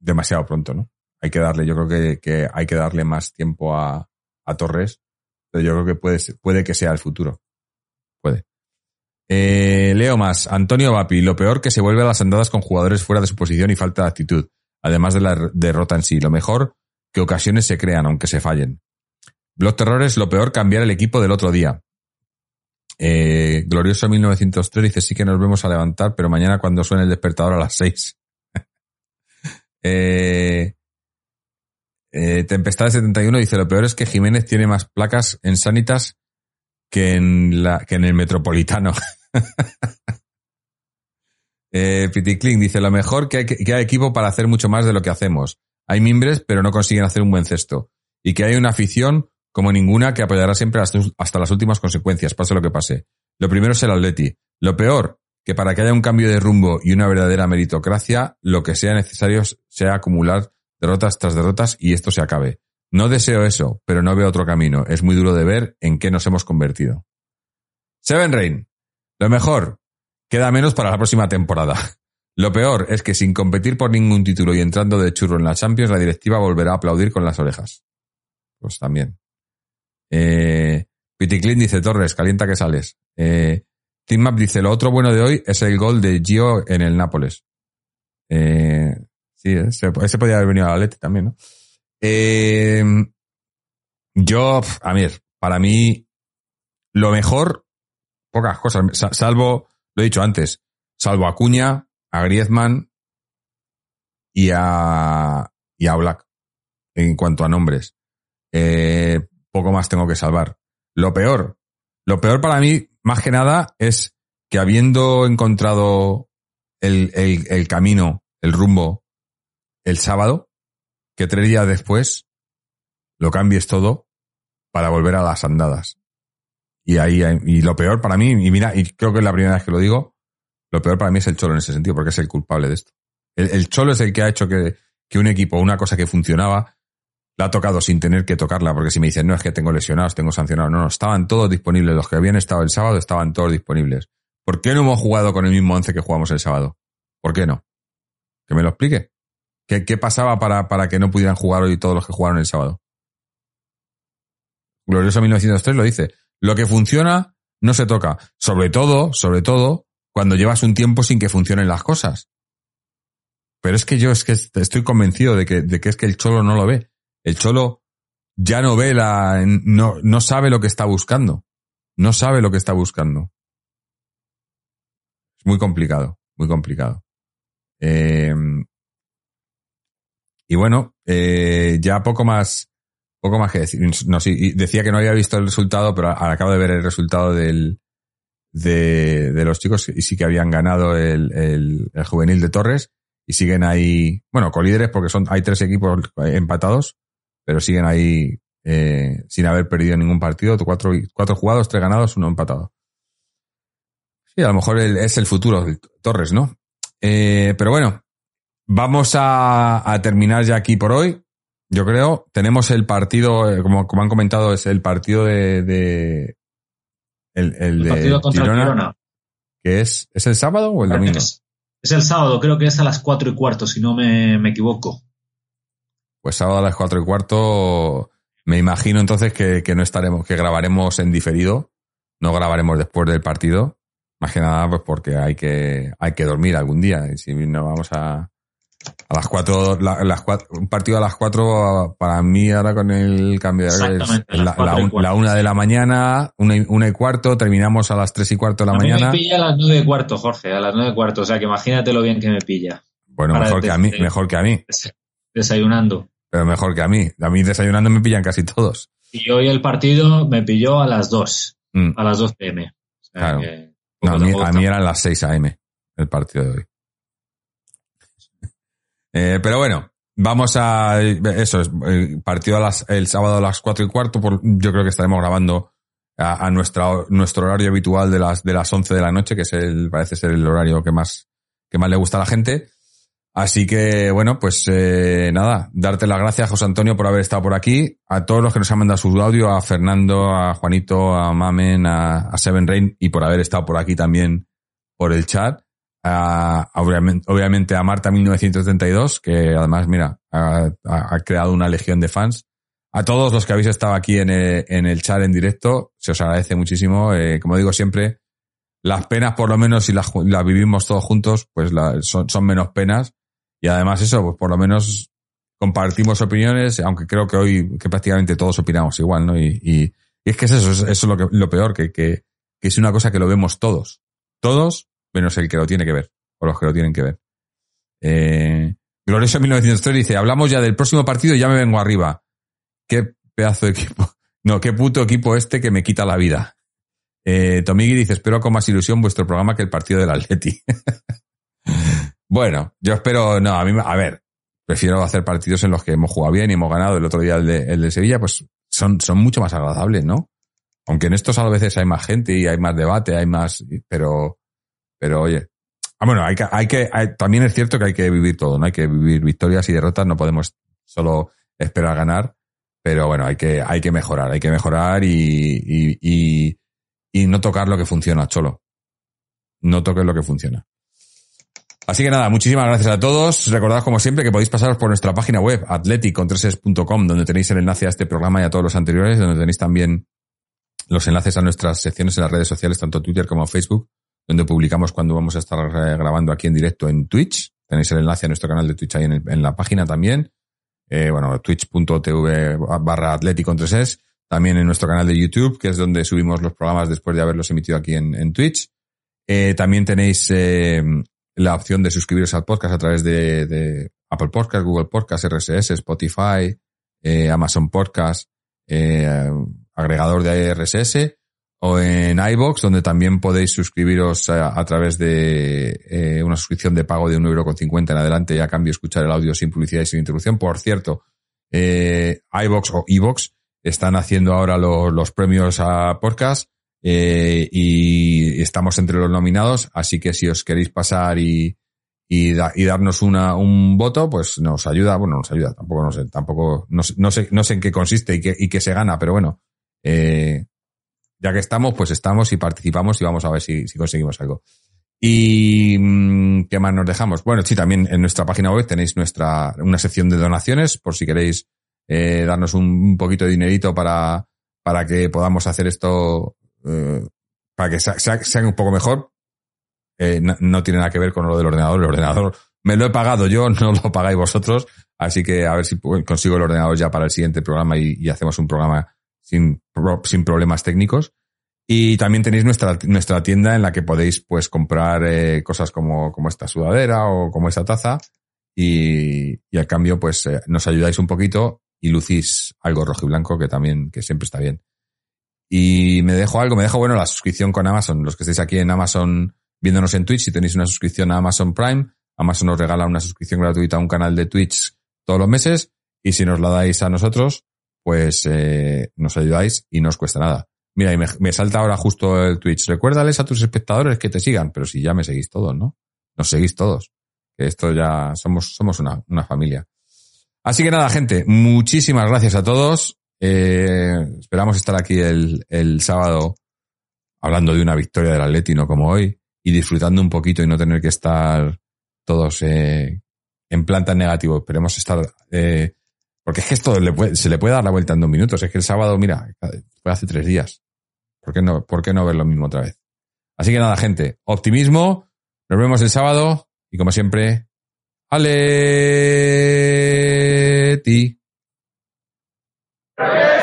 demasiado pronto, ¿no? Hay que darle, yo creo que, que hay que darle más tiempo a, a Torres, pero yo creo que puede, ser- puede que sea el futuro. Puede. Eh, leo más. Antonio Vapi, lo peor que se vuelve a las andadas con jugadores fuera de su posición y falta de actitud, además de la derrota en sí. Lo mejor que ocasiones se crean, aunque se fallen. Blog Terrores, lo peor cambiar el equipo del otro día. Eh, Glorioso 1903 dice, sí que nos vemos a levantar, pero mañana cuando suene el despertador a las 6. [LAUGHS] eh, eh, Tempestad 71 dice, lo peor es que Jiménez tiene más placas en Sanitas que en, la, que en el Metropolitano. [LAUGHS] eh, Piticlin dice, lo mejor que hay, que hay equipo para hacer mucho más de lo que hacemos. Hay mimbres, pero no consiguen hacer un buen cesto. Y que hay una afición como ninguna que apoyará siempre hasta, las últimas consecuencias, pase lo que pase. Lo primero es el Atleti. Lo peor, que para que haya un cambio de rumbo y una verdadera meritocracia, lo que sea necesario sea acumular derrotas tras derrotas y esto se acabe. No deseo eso, pero no veo otro camino. Es muy duro de ver en qué nos hemos convertido. Seven Rain. Lo mejor, queda menos para la próxima temporada. [LAUGHS] Lo peor es que sin competir por ningún título y entrando de churro en la Champions, la directiva volverá a aplaudir con las orejas. Pues también. Eh, Piticlin dice Torres, calienta que sales. Eh, Team Map dice, lo otro bueno de hoy es el gol de Gio en el Nápoles. Eh, sí, ese, ese podría haber venido a la Leti también, ¿no? Eh, yo, a ver, para mí, lo mejor, pocas cosas, sa- salvo, lo he dicho antes, salvo a Cuña, a Griezmann y a, y a Black, en cuanto a nombres. Eh, poco más tengo que salvar. Lo peor, lo peor para mí, más que nada, es que habiendo encontrado el, el, camino, el rumbo, el sábado, que tres días después lo cambies todo para volver a las andadas. Y ahí, y lo peor para mí, y mira, y creo que es la primera vez que lo digo, lo peor para mí es el Cholo en ese sentido, porque es el culpable de esto. El, el Cholo es el que ha hecho que, que un equipo, una cosa que funcionaba, la ha tocado sin tener que tocarla, porque si me dicen, no, es que tengo lesionados, tengo sancionados, no, no, estaban todos disponibles, los que habían estado el sábado estaban todos disponibles. ¿Por qué no hemos jugado con el mismo once que jugamos el sábado? ¿Por qué no? Que me lo explique. ¿Qué, qué pasaba para, para que no pudieran jugar hoy todos los que jugaron el sábado? Glorioso 1903 lo dice. Lo que funciona no se toca. Sobre todo, sobre todo, cuando llevas un tiempo sin que funcionen las cosas. Pero es que yo es que estoy convencido de que, de que es que el cholo no lo ve. El cholo ya no ve la, no, no sabe lo que está buscando. No sabe lo que está buscando. Es muy complicado, muy complicado. Eh, y bueno, eh, ya poco más, poco más que decir. No, decía que no había visto el resultado, pero acabo de ver el resultado del, de, de los chicos y sí que habían ganado el, el, el juvenil de Torres y siguen ahí, bueno, colíderes porque son, hay tres equipos empatados, pero siguen ahí eh, sin haber perdido ningún partido, cuatro, cuatro jugados, tres ganados, uno empatado. Sí, a lo mejor es el futuro Torres, ¿no? Eh, pero bueno, vamos a, a, terminar ya aquí por hoy. Yo creo, tenemos el partido, eh, como, como han comentado, es el partido de, de el, el, el de partido contra Girona, el Girona. que es, ¿es el sábado o el domingo? Es, es, el sábado, creo que es a las cuatro y cuarto, si no me, me equivoco. Pues sábado a las cuatro y cuarto, me imagino entonces que, que no estaremos, que grabaremos en diferido, no grabaremos después del partido, más que nada pues porque hay que, hay que dormir algún día, y si no vamos a, a las cuatro, la, las cuatro, un partido a las cuatro para mí ahora con el cambio de hora es la, la, un, la, una de la mañana, una y, una y, cuarto, terminamos a las tres y cuarto de la a mañana. me pilla a las nueve y cuarto, Jorge, a las nueve y cuarto, o sea que imagínate lo bien que me pilla. Bueno, mejor que a mí, mejor que a mí. Desayunando. Pero mejor que a mí. A mí desayunando me pillan casi todos. Y hoy el partido me pilló a las dos, mm. a las dos pm. O sea claro. Que, no, a, mí, a mí eran las 6 am el partido de hoy. [LAUGHS] Eh, pero bueno, vamos a, eso, es, eh, partido a las, el sábado a las cuatro y cuarto, por, yo creo que estaremos grabando a, a nuestra, nuestro horario habitual de las, de las 11 de la noche, que es el, parece ser el horario que más, que más le gusta a la gente. Así que, bueno, pues eh, nada, darte las gracias, José Antonio, por haber estado por aquí, a todos los que nos han mandado su audio, a Fernando, a Juanito, a Mamen, a, Seven Rain, y por haber estado por aquí también por el chat. A, obviamente, a Marta 1932, que además, mira, ha, creado una legión de fans. A todos los que habéis estado aquí en el, en el chat en directo, se os agradece muchísimo. Eh, como digo siempre, las penas, por lo menos, si las, vivimos todos juntos, pues la, son menos penas y además eso, pues por lo menos compartimos opiniones, aunque creo que hoy que prácticamente todos opinamos igual, ¿no? Y, y, es que es eso, eso es lo, que, lo peor, que, que, que, es una cosa que lo vemos todos. Todos, menos el que lo tiene que ver, o los que lo tienen que ver. Eh, Glorioso 1903 dice, hablamos ya del próximo partido y ya me vengo arriba. Qué pedazo de equipo. [LAUGHS] No, qué puto equipo este que me quita la vida. Eh, Tomigui dice, espero con más ilusión vuestro programa que el partido del Atleti. [LAUGHS] Bueno, yo espero, no, a mí, a ver, prefiero hacer partidos en los que hemos jugado bien y hemos ganado. El otro día el de, el de Sevilla, pues son, son mucho más agradables, ¿no? Aunque en estos a veces hay más gente y hay más debate, hay más, pero, pero oye. Ah, bueno, hay que, hay que, hay, también es cierto que hay que vivir todo, ¿no? Hay que vivir victorias y derrotas, no podemos solo esperar ganar, pero bueno, hay que, hay que mejorar, hay que mejorar y, y, y, y no tocar lo que funciona, cholo. No toques lo que funciona. Así que nada, muchísimas gracias a todos. Recordad como siempre que podéis pasaros por nuestra página web atleticontreses.com donde tenéis el enlace a este programa y a todos los anteriores, donde tenéis también los enlaces a nuestras secciones en las redes sociales, tanto Twitter como Facebook, donde publicamos cuando vamos a estar grabando aquí en directo en Twitch. Tenéis el enlace a nuestro canal de Twitch ahí en, la página también. Eh, bueno, twitch.tv barra atleticontreses. También en nuestro canal de YouTube, que es donde subimos los programas después de haberlos emitido aquí en, en Twitch. Eh, también tenéis eh, la opción de suscribiros al podcast a través de, Apple Podcast, Google Podcast, RSS, Spotify, eh, Amazon Podcast, eh, agregador de RSS, o en iBox, donde también podéis suscribiros a, través de eh, una suscripción de pago de un euro con cincuenta en adelante y a cambio escuchar el audio sin publicidad y sin interrupción. Por cierto, eh, iBox o iBox están haciendo ahora los, los premios a podcast eh, y estamos entre los nominados, así que si os queréis pasar y, y, da, y darnos una, un voto, pues nos ayuda, bueno, nos ayuda, tampoco no sé, tampoco, no, sé, no sé en qué consiste y qué, y qué se gana, pero bueno, eh, ya que estamos, pues estamos y participamos y vamos a ver si, si conseguimos algo. Y ¿qué más nos dejamos? Bueno, sí, también en nuestra página web tenéis nuestra, una sección de donaciones, por si queréis eh, darnos un, un poquito de dinerito para, para que podamos hacer esto eh, para que sea, sea, un poco mejor, eh, no, tiene nada que ver con lo del ordenador. El ordenador me lo he pagado yo, [LAUGHS] no lo pagáis vosotros. Así que a ver si consigo el ordenador ya para el siguiente programa y, hacemos un programa sin, sin problemas técnicos. Y también tenéis nuestra, nuestra tienda en la que podéis pues comprar eh, cosas como, como esta sudadera o como esta taza y, y a cambio pues nos ayudáis un poquito y lucís algo rojo y blanco que también, que siempre está bien. Y me dejo algo, me dejo, bueno, la suscripción con Amazon. Los que estéis aquí en Amazon viéndonos en Twitch, si tenéis una suscripción a Amazon Prime, Amazon nos regala una suscripción gratuita a un canal de Twitch todos los meses. Y si nos la dais a nosotros, pues eh, nos ayudáis y no os cuesta nada. Mira, y me, me, salta ahora justo el Twitch. Recuérdales a tus espectadores que te sigan, pero si ya me seguís todos, ¿no? Nos seguís todos. Que esto ya somos, somos una, una familia. Así que nada, gente, muchísimas gracias a todos. Eh, esperamos estar aquí el, el, sábado hablando de una victoria del Atleti, no como hoy, y disfrutando un poquito y no tener que estar todos eh, en plan tan negativo. Esperemos estar... Eh, porque es que esto se le puede dar la vuelta en dos minutos. Es que el sábado, mira, fue hace tres días. ¿Por qué no, por qué no ver lo mismo otra vez? Así que nada, gente, optimismo. Nos vemos el sábado y como siempre, Aleti. Yeah.